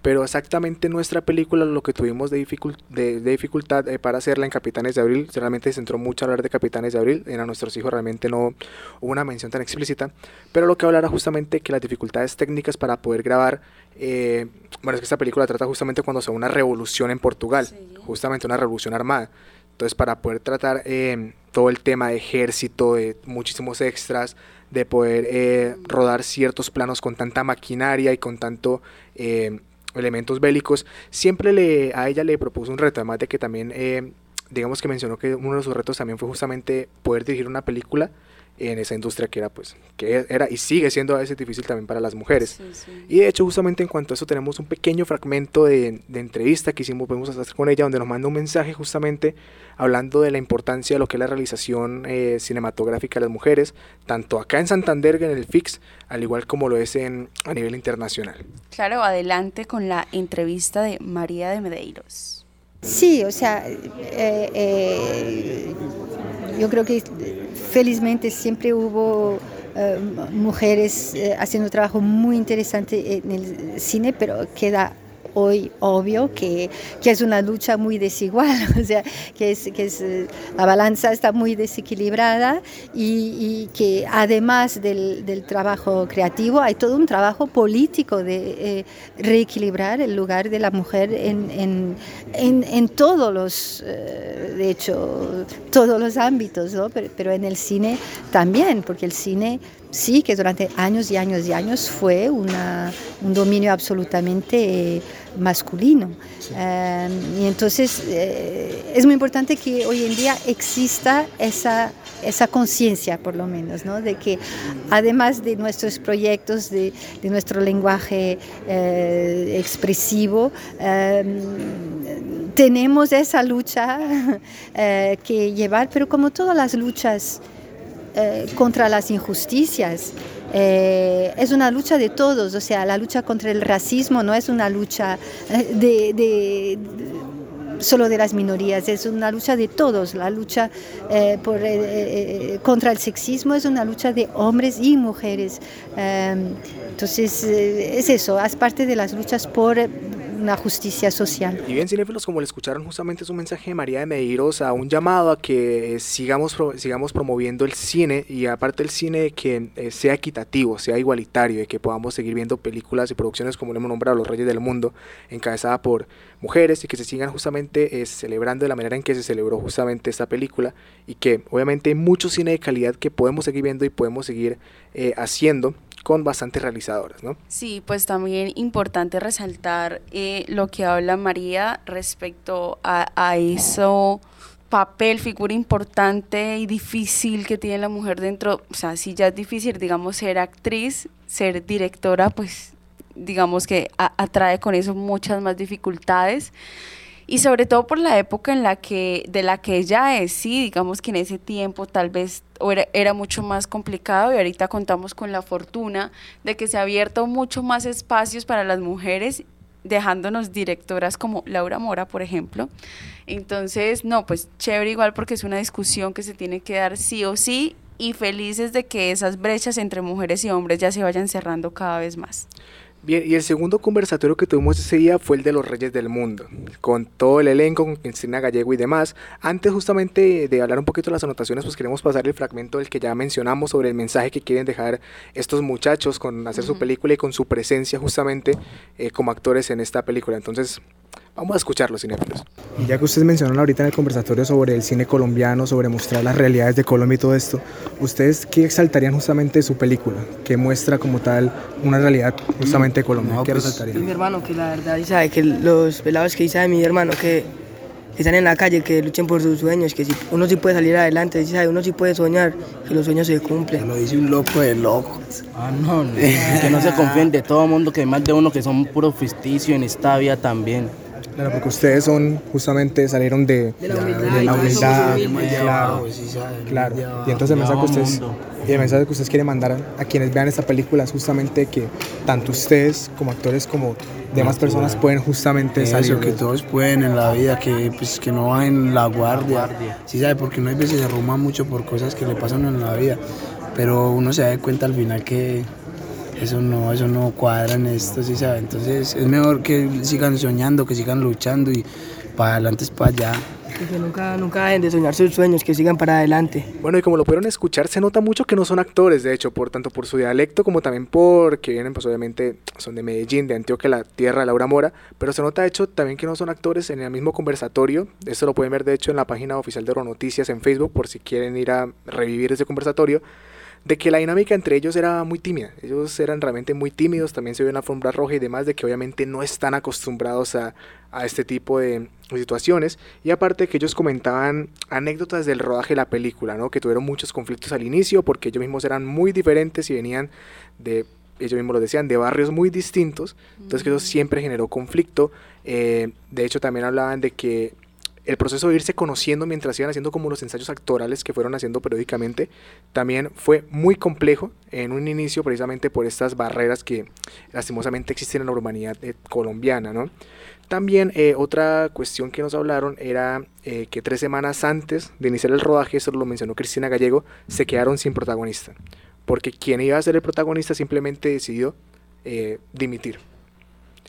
pero exactamente nuestra película lo que tuvimos de, dificul- de, de dificultad eh, para hacerla en Capitanes de Abril, realmente se centró mucho a hablar de Capitanes de Abril, en a nuestros hijos realmente no hubo una mención tan explícita, pero lo que hablara justamente que las dificultades técnicas para poder grabar, eh, bueno, es que esta película trata justamente cuando se una revolución en Portugal, Sí. justamente una revolución armada. Entonces, para poder tratar eh, todo el tema de ejército, de muchísimos extras, de poder eh, rodar ciertos planos con tanta maquinaria y con tanto eh, elementos bélicos, siempre le, a ella le propuso un reto, además de que también, eh, digamos que mencionó que uno de sus retos también fue justamente poder dirigir una película en esa industria que era, pues, que era y sigue siendo a veces difícil también para las mujeres. Sí, sí. Y de hecho, justamente en cuanto a eso, tenemos un pequeño fragmento de, de entrevista que hicimos, podemos hacer con ella, donde nos manda un mensaje justamente hablando de la importancia de lo que es la realización eh, cinematográfica de las mujeres, tanto acá en Santander, en el FIX, al igual como lo es en, a nivel internacional. Claro, adelante con la entrevista de María de Medeiros. Sí, o sea, eh, eh, yo creo que felizmente siempre hubo eh, mujeres eh, haciendo trabajo muy interesante en el cine, pero queda hoy obvio que, que, es una lucha muy desigual, <laughs> o sea, que, es, que es, la balanza está muy desequilibrada y, que además del, del, trabajo creativo hay todo un trabajo político de eh, reequilibrar el lugar de la mujer en, en, en, en todos los, eh, de hecho, todos los ámbitos, ¿no? pero, pero en el cine también, porque el cine sí que durante años y años y años fue una, un dominio absolutamente eh, masculino. Eh, y entonces eh, es muy importante que hoy en día exista esa, esa conciencia, por lo menos, ¿no? de que además de nuestros proyectos, de, de nuestro lenguaje eh, expresivo, tenemos esa lucha <laughs> que llevar, pero como todas las luchas, eh, contra las injusticias. Eh, es una lucha de todos, o sea, la lucha contra el racismo no es una lucha eh, solo de las minorías, es una lucha de todos. La lucha por, contra el sexismo es una lucha de hombres y mujeres. entonces, es eso, es parte de las luchas por una justicia social. Y bien, cinéfilos, como le escucharon justamente su mensaje de María de Medeiros a un llamado a que eh, sigamos, sigamos promoviendo el cine y aparte el cine que eh, sea equitativo, sea igualitario y que podamos seguir viendo películas y producciones como le hemos nombrado Los Reyes del Mundo, encabezada por mujeres y que se sigan justamente eh, celebrando de la manera en que se celebró justamente esta película y que obviamente hay mucho cine de calidad que podemos seguir viendo y podemos seguir eh, haciendo con bastantes realizadoras, ¿no? Sí, pues también importante resaltar eh, lo que habla María respecto a, a eso papel, figura importante y difícil que tiene la mujer dentro, o sea, si ya es difícil, digamos, ser actriz, ser directora, pues digamos que atrae con eso muchas más dificultades y sobre todo por la época en la que de la que ella es, sí, digamos que en ese tiempo tal vez era, era, mucho más complicado y ahorita contamos con la fortuna de que se ha abierto mucho más espacios para las mujeres dejándonos directoras como Laura Mora, por ejemplo. Entonces, no, pues chévere igual porque es una discusión que se tiene que dar sí o sí y felices de que esas brechas entre mujeres y hombres ya se vayan cerrando cada vez más. Bien, y el segundo conversatorio que tuvimos ese día fue el de los Reyes del Mundo, con todo el elenco, con Cristina Gallego y demás. Antes justamente de hablar un poquito de las anotaciones, pues queremos pasar el fragmento del que ya mencionamos sobre el mensaje que quieren dejar estos muchachos con hacer uh -huh. su película y con su presencia justamente eh, como actores en esta película. Entonces, vamos a escucharlos, cinéfilos. Y ya que ustedes mencionaron ahorita en el conversatorio sobre el cine colombiano, sobre mostrar las realidades de Colombia y todo esto, ¿ustedes qué exaltarían justamente de su película? que muestra como tal una realidad justamente de Colombia? No, ¿Qué pues, resaltarían? Mi hermano, que la verdad, sabe que los pelados que dice mi hermano, que, que están en la calle, que luchen por sus sueños, que si uno sí puede salir adelante, sabe, uno sí puede soñar, que los sueños se cumplen. Lo dice un loco de locos. Ah, no, no. que no se confíen de todo el mundo, que hay más de uno que son puro ficticio en esta vida también. Claro, porque ustedes son justamente salieron de, de la humildad, claro, claro. Y entonces el mensaje, que ustedes, y el mensaje que ustedes quieren mandar a quienes vean esta película es justamente que tanto ustedes como actores como demás personas pueden justamente Eso, salir. que todos pueden en la vida, que pues que no bajen la guardia. La guardia. Sí, sabe, porque uno a veces se arruma mucho por cosas que le pasan en la vida, pero uno se da cuenta al final que eso no, eso no cuadra en esto, ¿sí sabe? Entonces es mejor que sigan soñando, que sigan luchando y para adelante es para allá. Y que nunca, nunca dejen de soñar sus sueños, que sigan para adelante. Bueno, y como lo pudieron escuchar, se nota mucho que no son actores, de hecho, por tanto por su dialecto como también porque vienen, pues obviamente, son de Medellín, de Antioquia, la tierra de Laura Mora, pero se nota de hecho también que no son actores en el mismo conversatorio. Esto lo pueden ver de hecho en la página oficial de Noticias en Facebook por si quieren ir a revivir ese conversatorio de que la dinámica entre ellos era muy tímida. Ellos eran realmente muy tímidos, también se vio en la alfombra roja y demás, de que obviamente no están acostumbrados a, a este tipo de situaciones. Y aparte que ellos comentaban anécdotas del rodaje de la película, ¿no? que tuvieron muchos conflictos al inicio porque ellos mismos eran muy diferentes y venían de ellos mismos lo decían, de barrios muy distintos, entonces que eso siempre generó conflicto. Eh, de hecho, también hablaban de que el proceso de irse conociendo mientras iban haciendo como los ensayos actorales que fueron haciendo periódicamente también fue muy complejo en un inicio precisamente por estas barreras que lastimosamente existen en la urbanidad eh, colombiana, ¿no? También eh, otra cuestión que nos hablaron era eh, que tres semanas antes de iniciar el rodaje, eso lo mencionó Cristina Gallego, se quedaron sin protagonista, porque quien iba a ser el protagonista simplemente decidió dimitir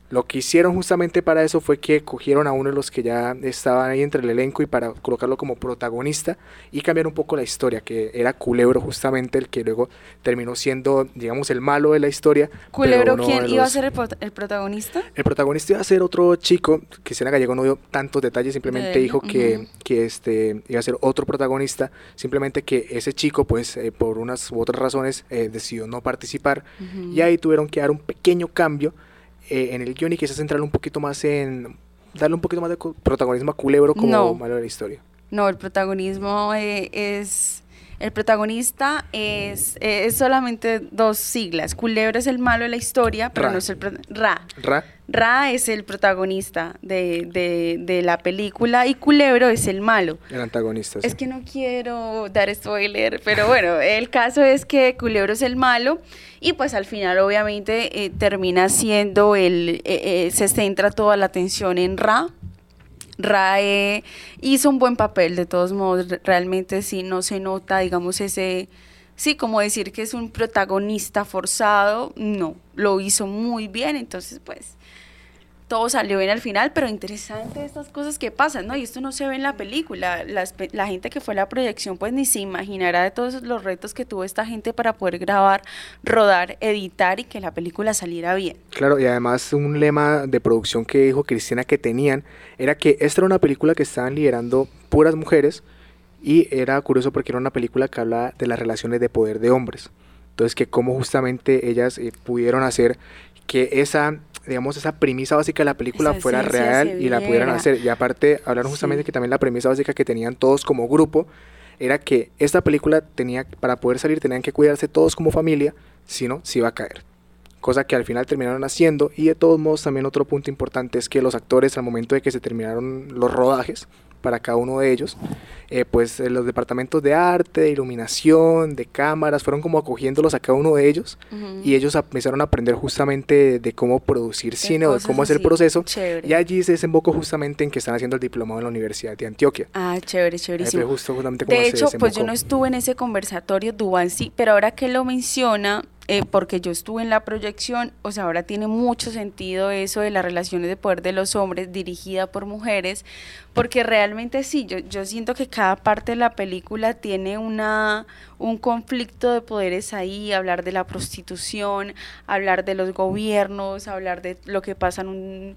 Lo que hicieron justamente para eso fue que cogieron a uno de los que ya estaban ahí entre el elenco y para colocarlo como protagonista y cambiar un poco la historia, que era Culebro justamente el que luego terminó siendo, digamos, el malo de la historia. ¿Culebro quién iba a ser el, el, protagonista? El protagonista iba a ser otro chico, Cristiana Gallego no dio tantos detalles, simplemente dijo que, que este, iba a ser otro protagonista, simplemente que ese chico, pues, eh, por unas u otras razones, eh, decidió no participar y ahí tuvieron que dar un pequeño cambio eh, en el guion y quizás centrarlo un poquito más en darle un poquito más de protagonismo a Culebro como malo de la historia. No, el protagonismo eh, es el protagonista es, es solamente dos siglas. Culebro es el malo de la historia, pero no es el Ra. Ra. Ra es el protagonista de, de, de, la película y Culebro es el malo. El antagonista. Es que no quiero dar spoiler, pero bueno, <laughs> el caso es que Culebro es el malo y pues al final obviamente eh, termina siendo el, eh, eh, se centra toda la atención en Ra, Rae hizo un buen papel, de todos modos, realmente sí no se nota, digamos, ese, sí, como decir que es un protagonista forzado, no, lo hizo muy bien, entonces pues todo salió bien al final, pero interesante estas cosas que pasan, ¿no? Y esto no se ve en la película. la gente que fue a la proyección, pues ni se imaginará de todos los retos que tuvo esta gente para poder grabar, rodar, editar y que la película saliera bien. Claro, y además un lema de producción que dijo Cristina que tenían era que esta era una película que estaban liderando puras mujeres y era curioso porque era una película que hablaba de las relaciones de poder de hombres. Entonces, que cómo justamente ellas eh, pudieron hacer que esa digamos, esa premisa básica de la película fuera real y la pudieran hacer. Y aparte, hablaron justamente que también la premisa básica que tenían todos como grupo era que esta película tenía, para poder salir, tenían que cuidarse todos como familia, si no, se iba a caer. Cosa que al final terminaron haciendo. Y de todos modos, también otro punto importante es que los actores, al momento de que se terminaron los rodajes, para cada uno de ellos, eh, pues eh, los departamentos de arte, de iluminación, de cámaras, fueron como acogiéndolos a cada uno de ellos y ellos empezaron a aprender justamente de, cómo producir cine o de cómo hacer el proceso. Y allí se desembocó justamente en que están haciendo el diplomado en la Universidad de Antioquia. Ah, chévere, chéverísimo. de hecho, pues yo no estuve en ese conversatorio, Dubán sí, pero ahora que lo menciona, eh, porque yo estuve en la proyección, o sea, ahora tiene mucho sentido eso de las relaciones de poder de los hombres dirigida por mujeres, porque realmente sí, yo, yo siento que cada parte de la película tiene una, un conflicto de poderes ahí, hablar de la prostitución, hablar de los gobiernos, hablar de lo que pasa en un,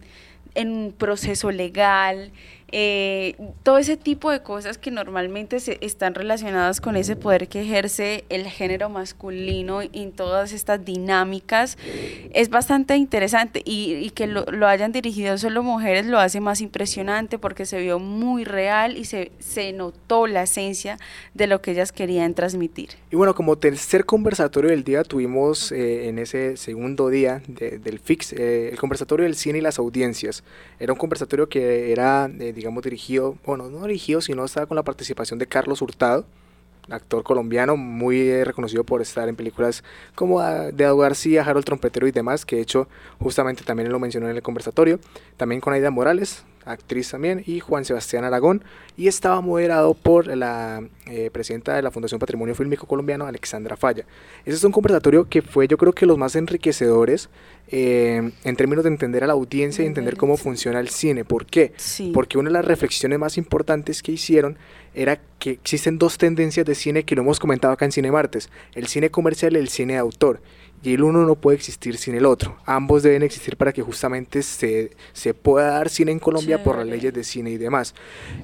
en un proceso legal, eh, todo ese tipo de cosas que normalmente se están relacionadas con ese poder que ejerce el género masculino en todas estas dinámicas es bastante interesante y, que lo, hayan dirigido solo mujeres lo hace más impresionante porque se vio muy real y se, se notó la esencia de lo que ellas querían transmitir. Y bueno, como tercer conversatorio del día tuvimos eh, en ese segundo día del FIX eh, el conversatorio del cine y las audiencias. Era un conversatorio que era, digamos, dirigido, bueno, no dirigido, sino estaba con la participación de Carlos Hurtado, actor colombiano muy eh, reconocido por estar en películas como de Edu García, Harold Trompetero y demás, que de hecho justamente también lo mencionó en el conversatorio, también con Aida Morales, actriz también, y Juan Sebastián Aragón, y estaba moderado por la eh, presidenta de la Fundación Patrimonio Fílmico Colombiano, Alexandra Falla. Ese es un conversatorio que fue yo creo que los más enriquecedores eh, en términos de entender a la audiencia y entender cómo funciona el cine. ¿Por qué? Porque una de las reflexiones más importantes que hicieron era que existen dos tendencias de cine que lo hemos comentado acá en Cine Martes, el cine comercial y el cine de autor y el uno no puede existir sin el otro. Ambos deben existir para que justamente se, se pueda dar cine en Colombia por las leyes de cine y demás.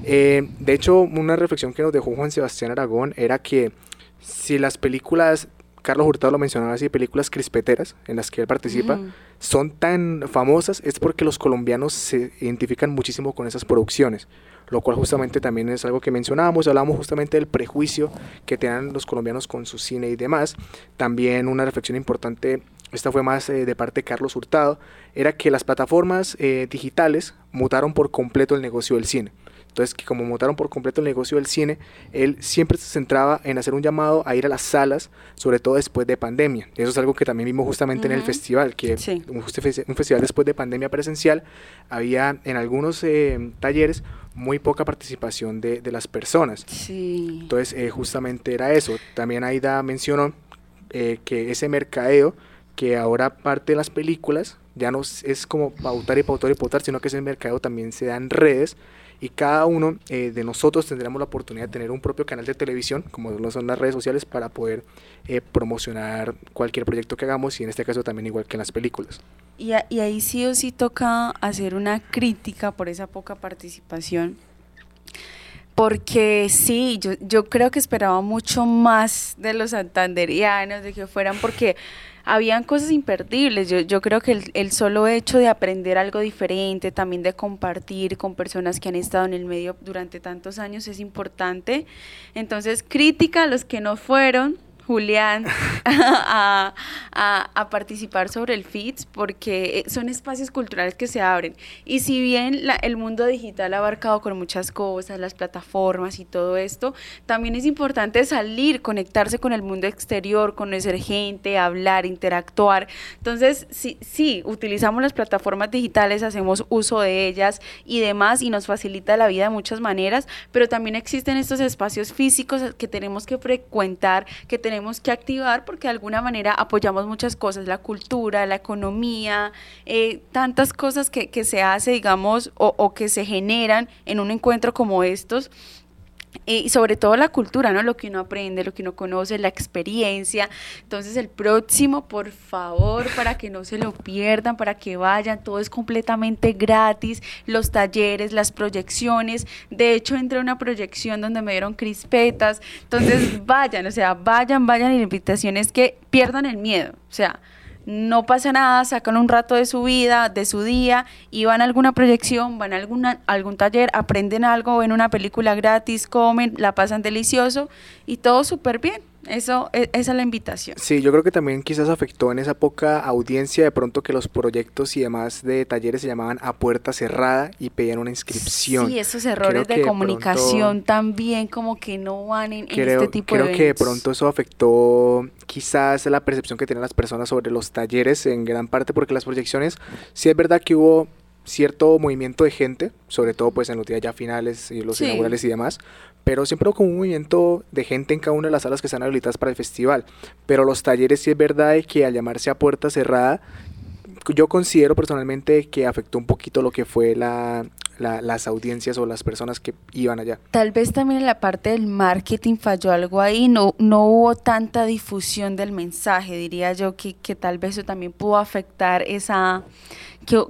Eh, de hecho, una reflexión que nos dejó Juan Sebastián Aragón era que si las películas, Carlos Hurtado lo mencionaba así, películas crispeteras en las que él participa, son tan famosas, es porque los colombianos se identifican muchísimo con esas producciones lo cual justamente también es algo que mencionábamos, hablamos justamente del prejuicio que tienen los colombianos con su cine y demás. También una reflexión importante, esta fue más eh, de parte de Carlos Hurtado, era que las plataformas eh, digitales mutaron por completo el negocio del cine. Entonces, que como mutaron por completo el negocio del cine, él siempre se centraba en hacer un llamado a ir a las salas, sobre todo después de pandemia. Eso es algo que también vimos justamente en el festival, que un, un, festival después de pandemia presencial, había en algunos eh, talleres muy poca participación de, de las personas. Sí. Entonces, eh, justamente era eso. También Aida mencionó eh, que ese mercadeo que ahora parte de las películas ya no es como pautar y pautar y pautar, sino que ese mercado también se da en redes y cada uno eh, de nosotros tendremos la oportunidad de tener un propio canal de televisión, como lo son las redes sociales, para poder eh, promocionar cualquier proyecto que hagamos y en este caso también igual que en las películas. Y, y ahí sí o sí toca hacer una crítica por esa poca participación porque sí, yo, yo creo que esperaba mucho más de los santanderianos, de que fueran, porque habían cosas imperdibles. Yo, yo creo que el, el, solo hecho de aprender algo diferente, también de compartir con personas que han estado en el medio durante tantos años es importante. Entonces, crítica a los que no fueron, Julián <laughs> a, a, participar sobre el FITS porque eh, son espacios culturales que se abren. Y si bien la, el mundo digital ha abarcado con muchas cosas, las plataformas y todo esto, también es importante salir, conectarse con el mundo exterior, conocer gente, hablar, interactuar. Entonces, sí, sí, utilizamos las plataformas digitales, hacemos uso de ellas y demás y nos facilita la vida de muchas maneras, pero también existen estos espacios físicos que tenemos que frecuentar, que tenemos tenemos que activar porque de alguna manera apoyamos muchas cosas, la cultura, la economía, eh, tantas cosas que, que, se hace, digamos, o, o que se generan en un encuentro como estos y sobre todo la cultura, ¿no? Lo que uno aprende, lo que uno conoce, la experiencia. Entonces el próximo, por favor, para que no se lo pierdan, para que vayan, todo es completamente gratis, los talleres, las proyecciones. De hecho, entré a una proyección donde me dieron crispetas. Entonces vayan, o sea, vayan, vayan y la invitación es que pierdan el miedo. O sea, no pasa nada, sacan un rato de su vida, de su día y van a alguna proyección, van a alguna, algún taller, aprenden algo, ven una película gratis, comen, la pasan delicioso y todo súper bien. Eso, e, esa es la invitación. Sí, yo creo que también quizás afectó en esa poca audiencia de pronto que los proyectos y demás de talleres se llamaban a puerta cerrada y pedían una inscripción. Sí, esos errores de comunicación también como que no van en, este tipo de Creo que de pronto eso afectó quizás la percepción que tienen las personas sobre los talleres en gran parte porque las proyecciones, sí es verdad que hubo cierto movimiento de gente, sobre todo pues en los días ya finales y los inaugurales y demás, pero siempre con un movimiento de gente en cada una de las salas que están habilitadas para el festival. Pero los talleres sí es verdad que al llamarse a puerta cerrada, yo considero personalmente que afectó un poquito lo que fue la, las audiencias o las personas que iban allá. Tal vez también en la parte del marketing falló algo ahí, no, no hubo tanta difusión del mensaje, diría yo que, que tal vez eso también pudo afectar esa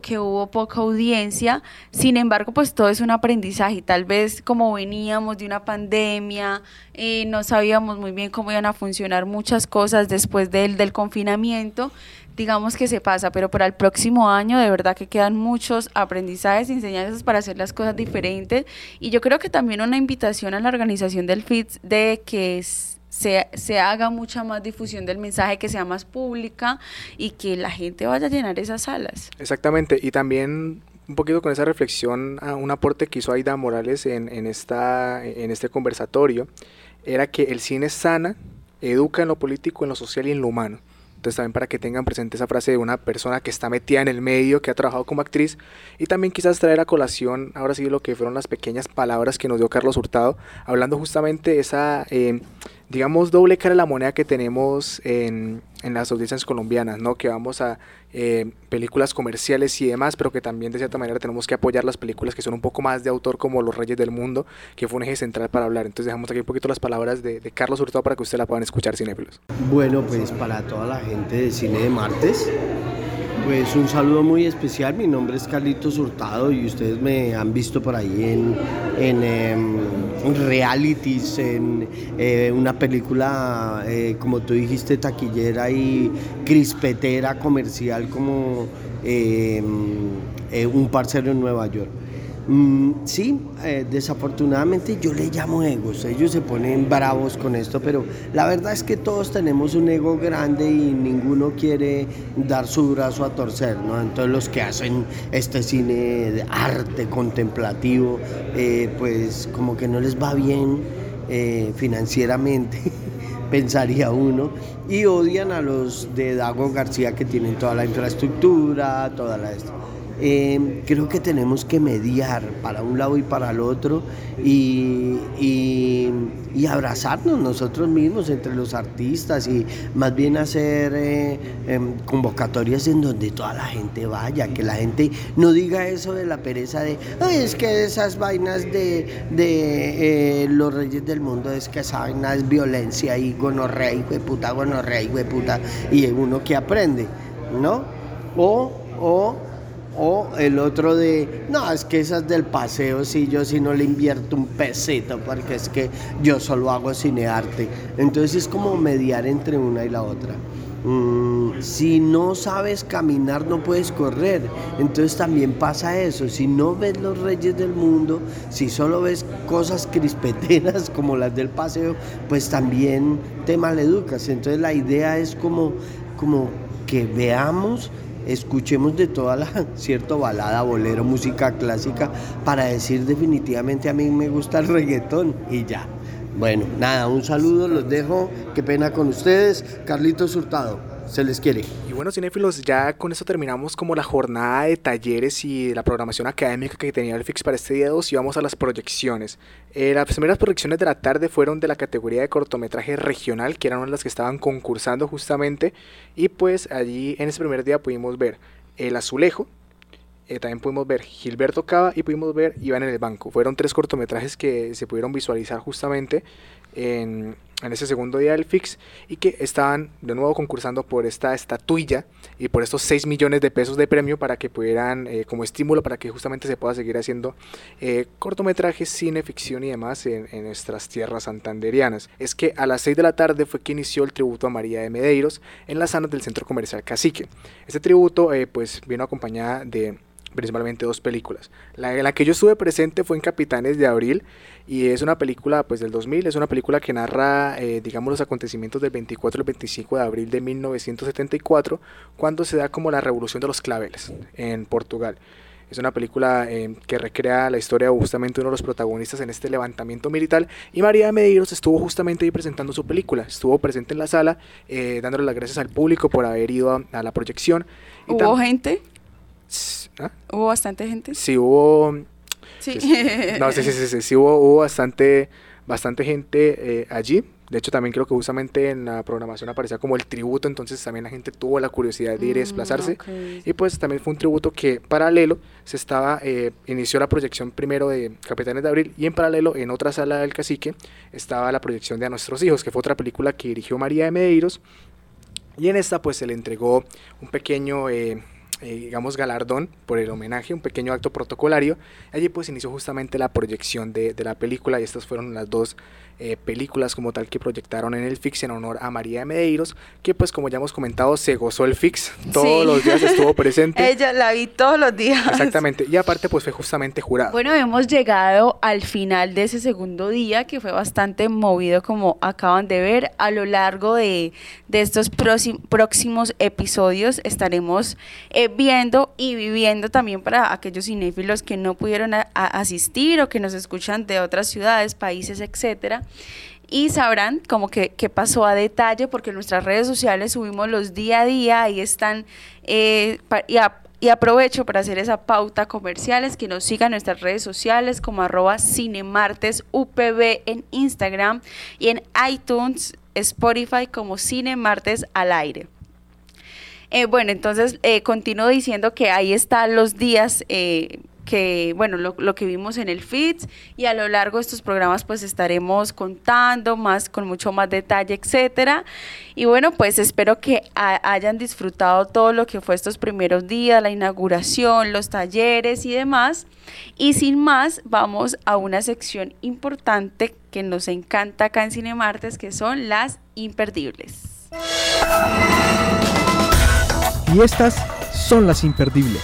que, hubo poca audiencia, sin embargo, pues todo es un aprendizaje y tal vez como veníamos de una pandemia, eh, no sabíamos muy bien cómo iban a funcionar muchas cosas después del, del confinamiento, digamos que se pasa, pero para el próximo año de verdad que quedan muchos aprendizajes y enseñanzas para hacer las cosas diferentes y yo creo que también una invitación a la organización del FITS de que se, se, haga mucha más difusión del mensaje, que sea más pública y que la gente vaya a llenar esas salas. Exactamente, y también un poquito con esa reflexión, un aporte que hizo Aida Morales en, en, esta, en este conversatorio, era que el cine sana, educa en lo político, en lo social y en lo humano. Entonces también para que tengan presente esa frase de una persona que está metida en el medio, que ha trabajado como actriz. Y también quizás traer a colación ahora sí lo que fueron las pequeñas palabras que nos dio Carlos Hurtado, hablando justamente de esa... Eh, digamos, doble cara de la moneda que tenemos en, en las audiencias colombianas, ¿no? Que vamos a eh, películas comerciales y demás, pero que también de cierta manera tenemos que apoyar las películas que son un poco más de autor como Los Reyes del Mundo, que fue un eje central para hablar. Entonces dejamos aquí un poquito las palabras de, de Carlos Hurtado para que ustedes la puedan escuchar, cinéfilos. Bueno, pues para toda la gente de Cine de Martes, pues un saludo muy especial, mi nombre es Carlitos Hurtado y ustedes me han visto por ahí en, en, em, realities, en eh, una película, eh, como tú dijiste, taquillera y crispetera comercial como em, eh, Un parcero en Nueva York. Mm, sí, eh, desafortunadamente yo le llamo egos, ellos se ponen bravos con esto, pero la verdad es que todos tenemos un ego grande y ninguno quiere dar su brazo a torcer, ¿no? Entonces los que hacen este cine de arte contemplativo, eh, pues como que no les va bien eh, financieramente. <laughs> pensaría uno, y odian a los de Dago García que tienen toda la infraestructura, toda la... eh, creo que tenemos que mediar para un lado y para el otro y, y- abrazarnos nosotros mismos entre los artistas y más bien hacer eh, em, convocatorias en donde toda la gente vaya, que la gente no diga eso de la pereza de, "Ay, es que esas vainas de, de eh, los reyes del mundo, es que esa vaina es violencia y gonorrea, y puta, gonorrea, y puta, y uno que aprende, ¿no? O, o, o el otro de, no, es que esas del paseo, si yo si no le invierto un pesito, porque es que yo solo hago cinearte. Entonces es como mediar entre una y la otra. Mm, si no sabes caminar, no puedes correr. Entonces también pasa eso. Si no ves los reyes del mundo, si solo ves cosas crispeteras <laughs> como las del paseo, pues también te maleducas. Entonces la idea es como, como que veamos escuchemos de toda la <laughs> cierto balada, bolero, música clásica para decir definitivamente a mí me gusta el reggaetón y ya. Bueno, nada, un saludo, los dejo, qué pena con ustedes, Carlitos Hurtado, se les quiere. Bueno, cinéfilos, ya con eso terminamos como la jornada de talleres y la programación académica que tenía el FIX para este día 2 y vamos a las proyecciones. Eh, las primeras proyecciones de la tarde fueron de la categoría de cortometraje regional, que eran las que estaban concursando justamente, y pues allí en ese primer día pudimos ver El Azulejo, eh, también pudimos ver Gilberto Cava y pudimos ver Iván en el Banco. Fueron tres cortometrajes que se pudieron visualizar justamente en, ese segundo día del FIX y que estaban de nuevo concursando por esta estatuilla y por estos 6 millones de pesos de premio para que pudieran, eh, como estímulo para que justamente se pueda seguir haciendo eh, cortometrajes, cine, ficción y demás en, en nuestras tierras santanderianas. Es que a las 6 de la tarde fue que inició el tributo a María de Medeiros en las salas del Centro Comercial Cacique. Este tributo eh, pues vino acompañada de principalmente dos películas. La en la que yo estuve presente fue en Capitanes de Abril y es una película pues del 2000, es una película que narra eh, digamos los acontecimientos del 24 al 25 de abril de 1974 cuando se da como la revolución de los claveles en Portugal. Es una película eh, que recrea la historia justamente uno de los protagonistas en este levantamiento militar y María de Medeiros estuvo justamente ahí presentando su película, estuvo presente en la sala eh, dándole las gracias al público por haber ido a, a la proyección. Y ¿Hubo gente? ¿Ah? ¿Hubo bastante gente? Sí, hubo. Sí. No, sí, sí, sí, sí, sí, hubo, hubo bastante, bastante gente eh, allí. De hecho, también creo que justamente en la programación aparecía como el tributo, entonces también la gente tuvo la curiosidad de ir y desplazarse. ok. Y pues también fue un tributo que paralelo se estaba, eh, inició la proyección primero de Capitanes de Abril y en paralelo en otra sala del cacique estaba la proyección de A Nuestros Hijos, que fue otra película que dirigió María de Medeiros. Y en esta pues se le entregó un pequeño, eh, eh, digamos, galardón por el homenaje, un pequeño acto protocolario. Allí pues inició justamente la proyección de, de la película y estas fueron las dos eh, películas como tal que proyectaron en el FIX en honor a María de Medeiros, que pues como ya hemos comentado se gozó el FIX, todos Sí. los días estuvo presente. <laughs> Ella la vi todos los días. Exactamente, y aparte pues fue justamente jurado. Bueno, hemos llegado al final de ese segundo día que fue bastante movido como acaban de ver. A lo largo de, de estos próxim- próximos episodios estaremos eh, viendo y viviendo también para aquellos cinéfilos que no pudieron asistir o que nos escuchan de otras ciudades, países, etcétera. Y sabrán como que, pasó a detalle porque en nuestras redes sociales subimos los día a día, ahí están, eh, y, aprovecho para hacer esa pauta comerciales, que nos sigan nuestras redes sociales como arroba cinemartesupb en Instagram y en iTunes, Spotify como Cinemartes al aire. Eh, bueno, entonces eh, continúo diciendo que ahí están los días eh, que, bueno, lo, lo que vimos en el FITS y a lo largo de estos programas pues estaremos contando más, con mucho más detalle, etcétera. Y bueno, pues espero que ha- hayan disfrutado todo lo que fue estos primeros días, la inauguración, los talleres y demás. Y sin más, vamos a una sección importante que nos encanta acá en Cinemartes, que son las imperdibles. Y estas son las imperdibles.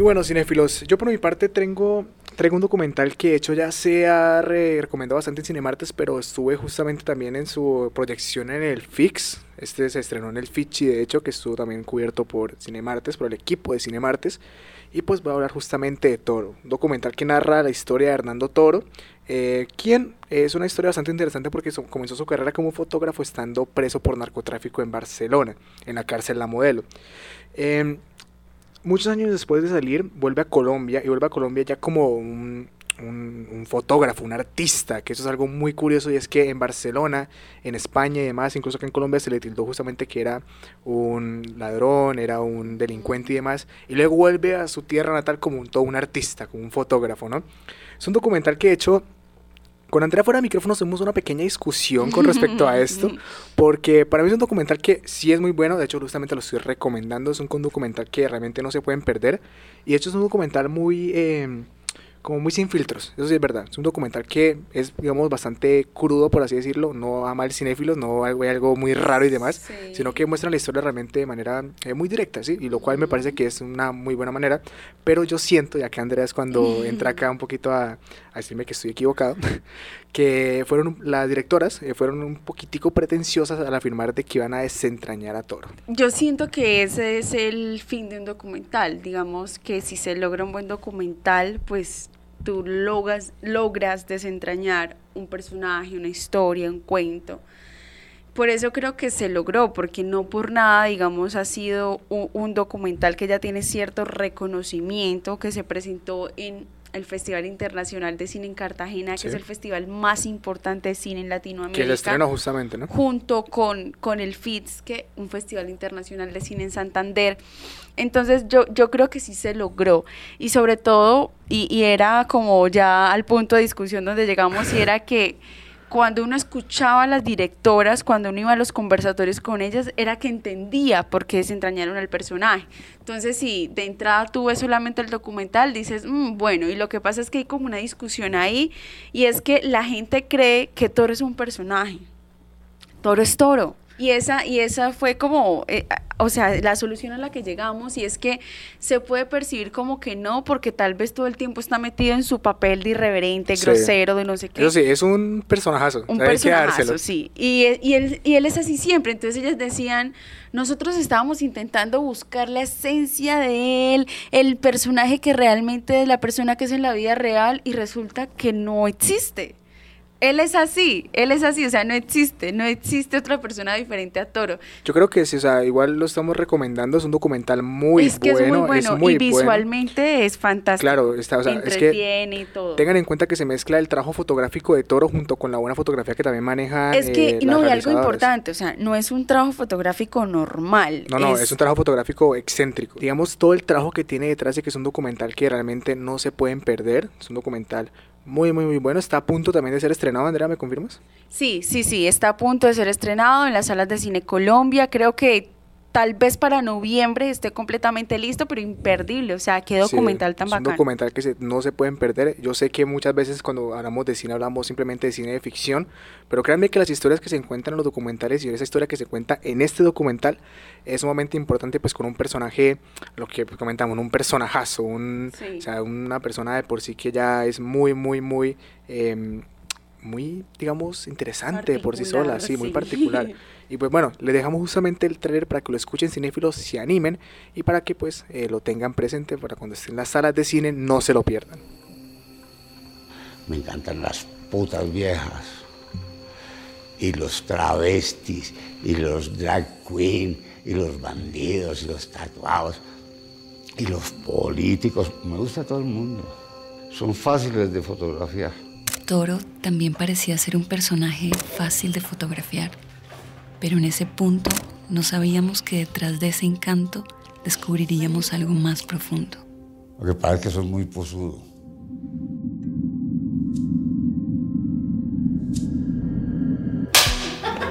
Y bueno, cinéfilos, yo por mi parte tengo, traigo un documental que de hecho ya se ha re- recomendado bastante en Cinemartes, pero estuve justamente también en su proyección en el FIX. Este se estrenó en el Fichi, de hecho, que estuvo también cubierto por Cinemartes, por el equipo de Cinemartes. Y pues voy a hablar justamente de Toro, un documental que narra la historia de Hernando Toro, eh, quien es una historia bastante interesante porque so- comenzó su carrera como fotógrafo estando preso por narcotráfico en Barcelona, en la cárcel La Modelo. Eh, muchos años después de salir, vuelve a Colombia y vuelve a Colombia ya como un, un, fotógrafo, un artista, que eso es algo muy curioso y es que en Barcelona, en España y demás, incluso acá en Colombia se le tildó justamente que era un ladrón, era un delincuente y demás, y luego vuelve a su tierra natal como un, todo un artista, como un fotógrafo, ¿no? Es un documental que he hecho con Andrea fuera de micrófono hicimos una pequeña discusión con respecto a esto, <laughs> porque para mí es un documental que sí es muy bueno, de hecho justamente lo estoy recomendando, es un documental que realmente no se pueden perder, y de hecho es un documental muy... Eh, como muy sin filtros, eso sí es verdad. Es un documental que es, digamos, bastante crudo, por así decirlo, no ama el cinéfilos, no hay algo muy raro y demás, sino que muestra la historia realmente de manera eh, muy directa, ¿sí? Y lo cual me parece que es una muy buena manera, pero yo siento, ya que Andrés cuando <laughs> entra acá un poquito a, a decirme que estoy equivocado, que fueron las directoras, eh, fueron un poquitico pretenciosas al afirmar de que iban a desentrañar a Toro. Yo siento que ese es el fin de un documental, digamos que si se logra un buen documental, pues tú logras, logras desentrañar un personaje, una historia, un cuento. Por eso creo que se logró, porque no por nada, digamos, ha sido un, un documental que ya tiene cierto reconocimiento, que se presentó en el Festival Internacional de Cine en Cartagena, Sí. que es el festival más importante de cine en Latinoamérica. Que el estreno justamente, ¿no? Junto con, con el FITS, que un Festival Internacional de Cine en Santander. Entonces yo, yo creo que sí se logró. Y sobre todo, y, y era como ya al punto de discusión donde llegamos, y era que <laughs> cuando uno escuchaba a las directoras, cuando uno iba a los conversatorios con ellas, era que entendía por qué desentrañaron al personaje. Entonces, si de entrada tú ves solamente el documental, dices, "Mm, bueno, y lo que pasa es que hay como una discusión ahí, y es que la gente cree que Toro es un personaje. Toro es toro. Y esa, y esa fue como, eh, o sea, la solución a la que llegamos, y es que se puede percibir como que no, porque tal vez todo el tiempo está metido en su papel de irreverente, Sí. grosero, de no sé qué. Eso sí, es un personajazo. Un o sea, hay que dárselo. personaje, sí. Y, y, él, y él es así siempre. Entonces ellas decían, nosotros estábamos intentando buscar la esencia de él, el personaje que realmente es la persona que es en la vida real y resulta que no existe. Él es así, él es así, o sea, no existe, no existe otra persona diferente a Toro. Yo creo que sí, o sea, igual lo estamos recomendando, es un documental muy es que bueno, es muy bueno muy y bueno. visualmente es fantástico. Claro, está, o sea, es que y todo. tengan en cuenta que se mezcla el trabajo fotográfico de Toro junto con la buena fotografía que también maneja Es que, eh, no, y algo importante, o sea, no es un trabajo fotográfico normal. No, no, es... un trabajo fotográfico excéntrico. Digamos, todo el trabajo que tiene detrás de que es un documental que realmente no se pueden perder. Es un documental muy, muy, muy bueno. Está a punto también de ser estrenado, Andrea, ¿me confirmas? Sí, sí, sí, está a punto de ser estrenado en las salas de Cine Colombia. Creo que tal vez para noviembre esté completamente listo, pero imperdible. O sea, qué Sí, documental tan es un bacán. documental que se- no se pueden perder. Yo sé que muchas veces cuando hablamos de cine hablamos simplemente de cine de ficción, pero créanme que las historias que se encuentran en los documentales y esa historia que se cuenta en este documental es sumamente importante pues con un personaje, lo que comentamos, un personajazo, un, Sí. o sea, una persona de por sí que ya es muy, muy, muy... em, muy, digamos, interesante por sí sola, Particular, sí, muy sí. particular. <laughs> Y pues bueno, le dejamos justamente el trailer para que lo escuchen cinéfilos, se animen y para que pues eh, lo tengan presente para cuando estén en las salas de cine no se lo pierdan. Me encantan las putas viejas. Y los travestis, y los drag queen, y los bandidos, y los tatuados, y los políticos. Me gusta todo el mundo. Son fáciles de fotografiar. Toro también parecía ser un personaje fácil de fotografiar, pero en ese punto no sabíamos que detrás de ese encanto descubriríamos algo más profundo. Lo que pasa es que son muy posudo.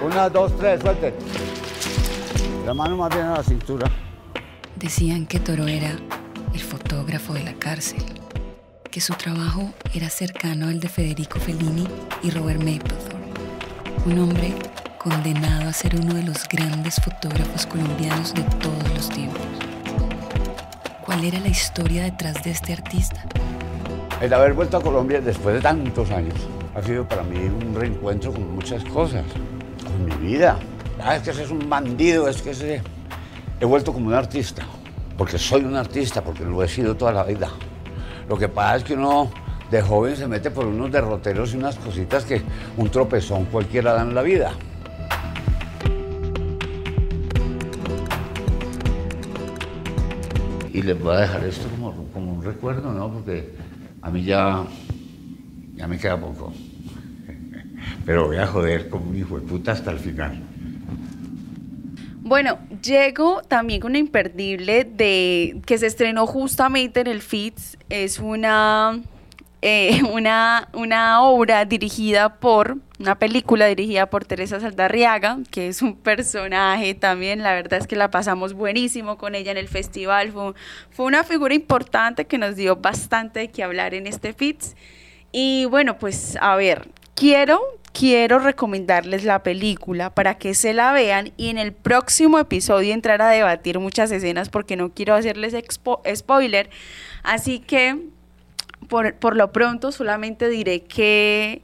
Una, dos, tres, suelte. La mano más bien a la cintura. Decían que Toro era el fotógrafo de la cárcel, que su trabajo era cercano al de Federico Fellini y Robert Mapplethorpe, un hombre condenado a ser uno de los grandes fotógrafos colombianos de todos los tiempos. ¿Cuál era la historia detrás de este artista? El haber vuelto a Colombia después de tantos años ha sido para mí un reencuentro con muchas cosas, con mi vida. Ah, es que ese es un bandido, es que ese... He vuelto como un artista, porque soy un artista, porque lo he sido toda la vida. Lo que pasa es que uno de joven se mete por unos derroteros y unas cositas que un tropezón cualquiera da en la vida. Y les voy a dejar esto como, como un recuerdo, ¿no? Porque a mí ya, ya me queda poco. <laughs> Pero voy a joder como un hijo de puta hasta el final. Bueno, llego también con una imperdible de que se estrenó justamente en el FITS. Es una, eh, <laughs> una, una obra dirigida por, una película dirigida por Teresa Saldarriaga, que es un personaje también. La verdad es que la pasamos buenísimo con ella en el festival. Fue, fue una figura importante que nos dio bastante de qué hablar en este FITS. Y bueno, pues a ver, quiero quiero recomendarles la película para que se la vean y en el próximo episodio entrar a debatir muchas escenas porque no quiero hacerles spoiler. Así que por, por lo pronto solamente diré que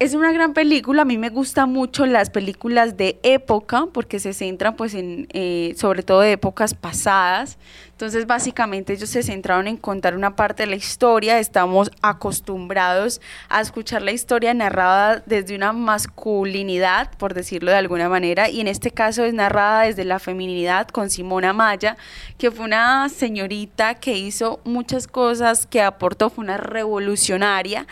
es una gran película, a mí me gustan mucho las películas de época porque se centran pues en, eh, sobre todo de épocas pasadas. Entonces básicamente ellos se centraron en contar una parte de la historia, estamos acostumbrados a escuchar la historia narrada desde una masculinidad, por decirlo de alguna manera, y en este caso es narrada desde la feminidad con Simona Maya, que fue una señorita que hizo muchas cosas, que aportó, fue una revolucionaria.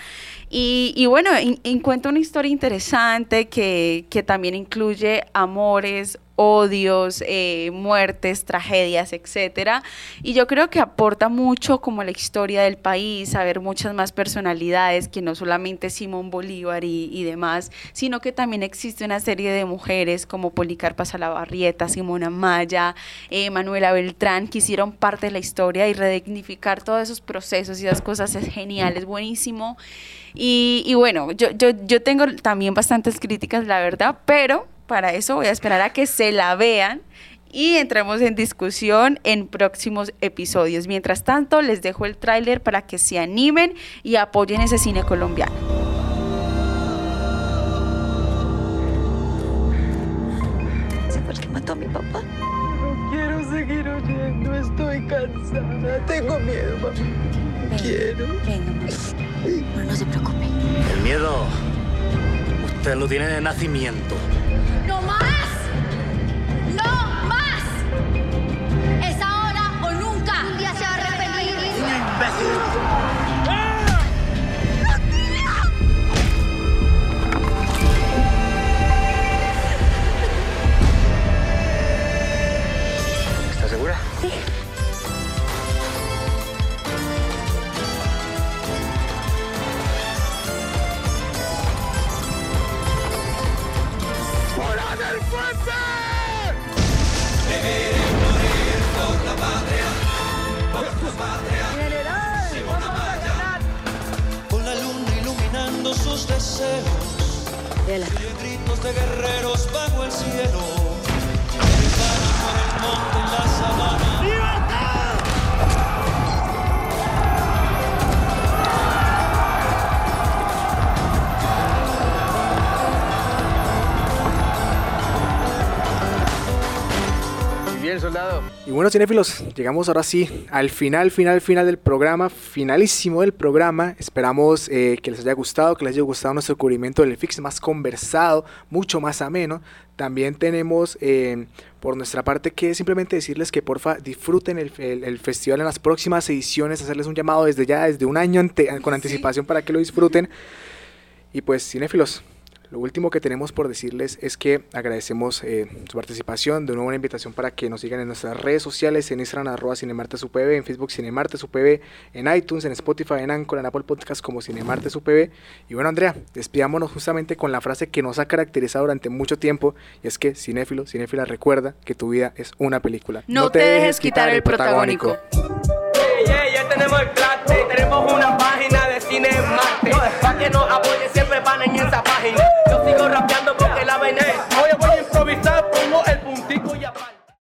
Y, bueno, encuentro una historia interesante que, que también incluye amores, odios, eh, muertes, tragedias, etcétera. Y yo creo que aporta mucho como la historia del país, saber muchas más personalidades que no solamente Simón Bolívar y, demás, sino que también existe una serie de mujeres como Policarpa Salabarrieta, Simona Maya, eh, Manuela Beltrán, que hicieron parte de la historia y redignificar todos esos procesos y esas cosas es genial, es buenísimo. Y, y bueno, yo, yo, yo tengo también bastantes críticas, la verdad, pero para eso voy a esperar a que se la vean y entremos en discusión en próximos episodios. Mientras tanto, les dejo el tráiler para que se animen y apoyen ese cine colombiano. ¿Sabes que mató a mi papá? No quiero seguir oyendo, estoy cansada, tengo miedo, mamá. quiero. Venga, mamá. No, no se preocupe. El miedo, usted lo tiene de nacimiento. ¡No más! ¡No más! Es ahora o nunca. Un día se va a arrepentir. ¡Niño imbécil! Soldado. Y bueno, cinéfilos, llegamos ahora sí al final, final, final del programa, finalísimo del programa. Esperamos eh, que les haya gustado, que les haya gustado nuestro cubrimiento del FIX más conversado, mucho más ameno. También tenemos eh, por nuestra parte que simplemente decirles que porfa disfruten el, el- el festival en las próximas ediciones, hacerles un llamado desde ya, desde un año ante- con anticipación para que lo disfruten. Y pues, cinéfilos, lo último que tenemos por decirles es que agradecemos eh, su participación, de nuevo una invitación para que nos sigan en nuestras redes sociales, en Instagram arroba cinemartesupv, en Facebook cinemartesupv, en iTunes, en Spotify, en Anchor, en Apple Podcast como cinemartesupv. Y bueno Andrea, despidámonos justamente con la frase que nos ha caracterizado durante mucho tiempo y es que cinéfilo, cinéfila recuerda que tu vida es una película. No te dejes quitar el protagónico. Yeah, yeah, ya tenemos el plate, tenemos cine en Marte. Los españoles apoyen siempre van en esa página. Yo sigo rapeando porque la vené. Hoy voy a improvisar, pongo el puntito.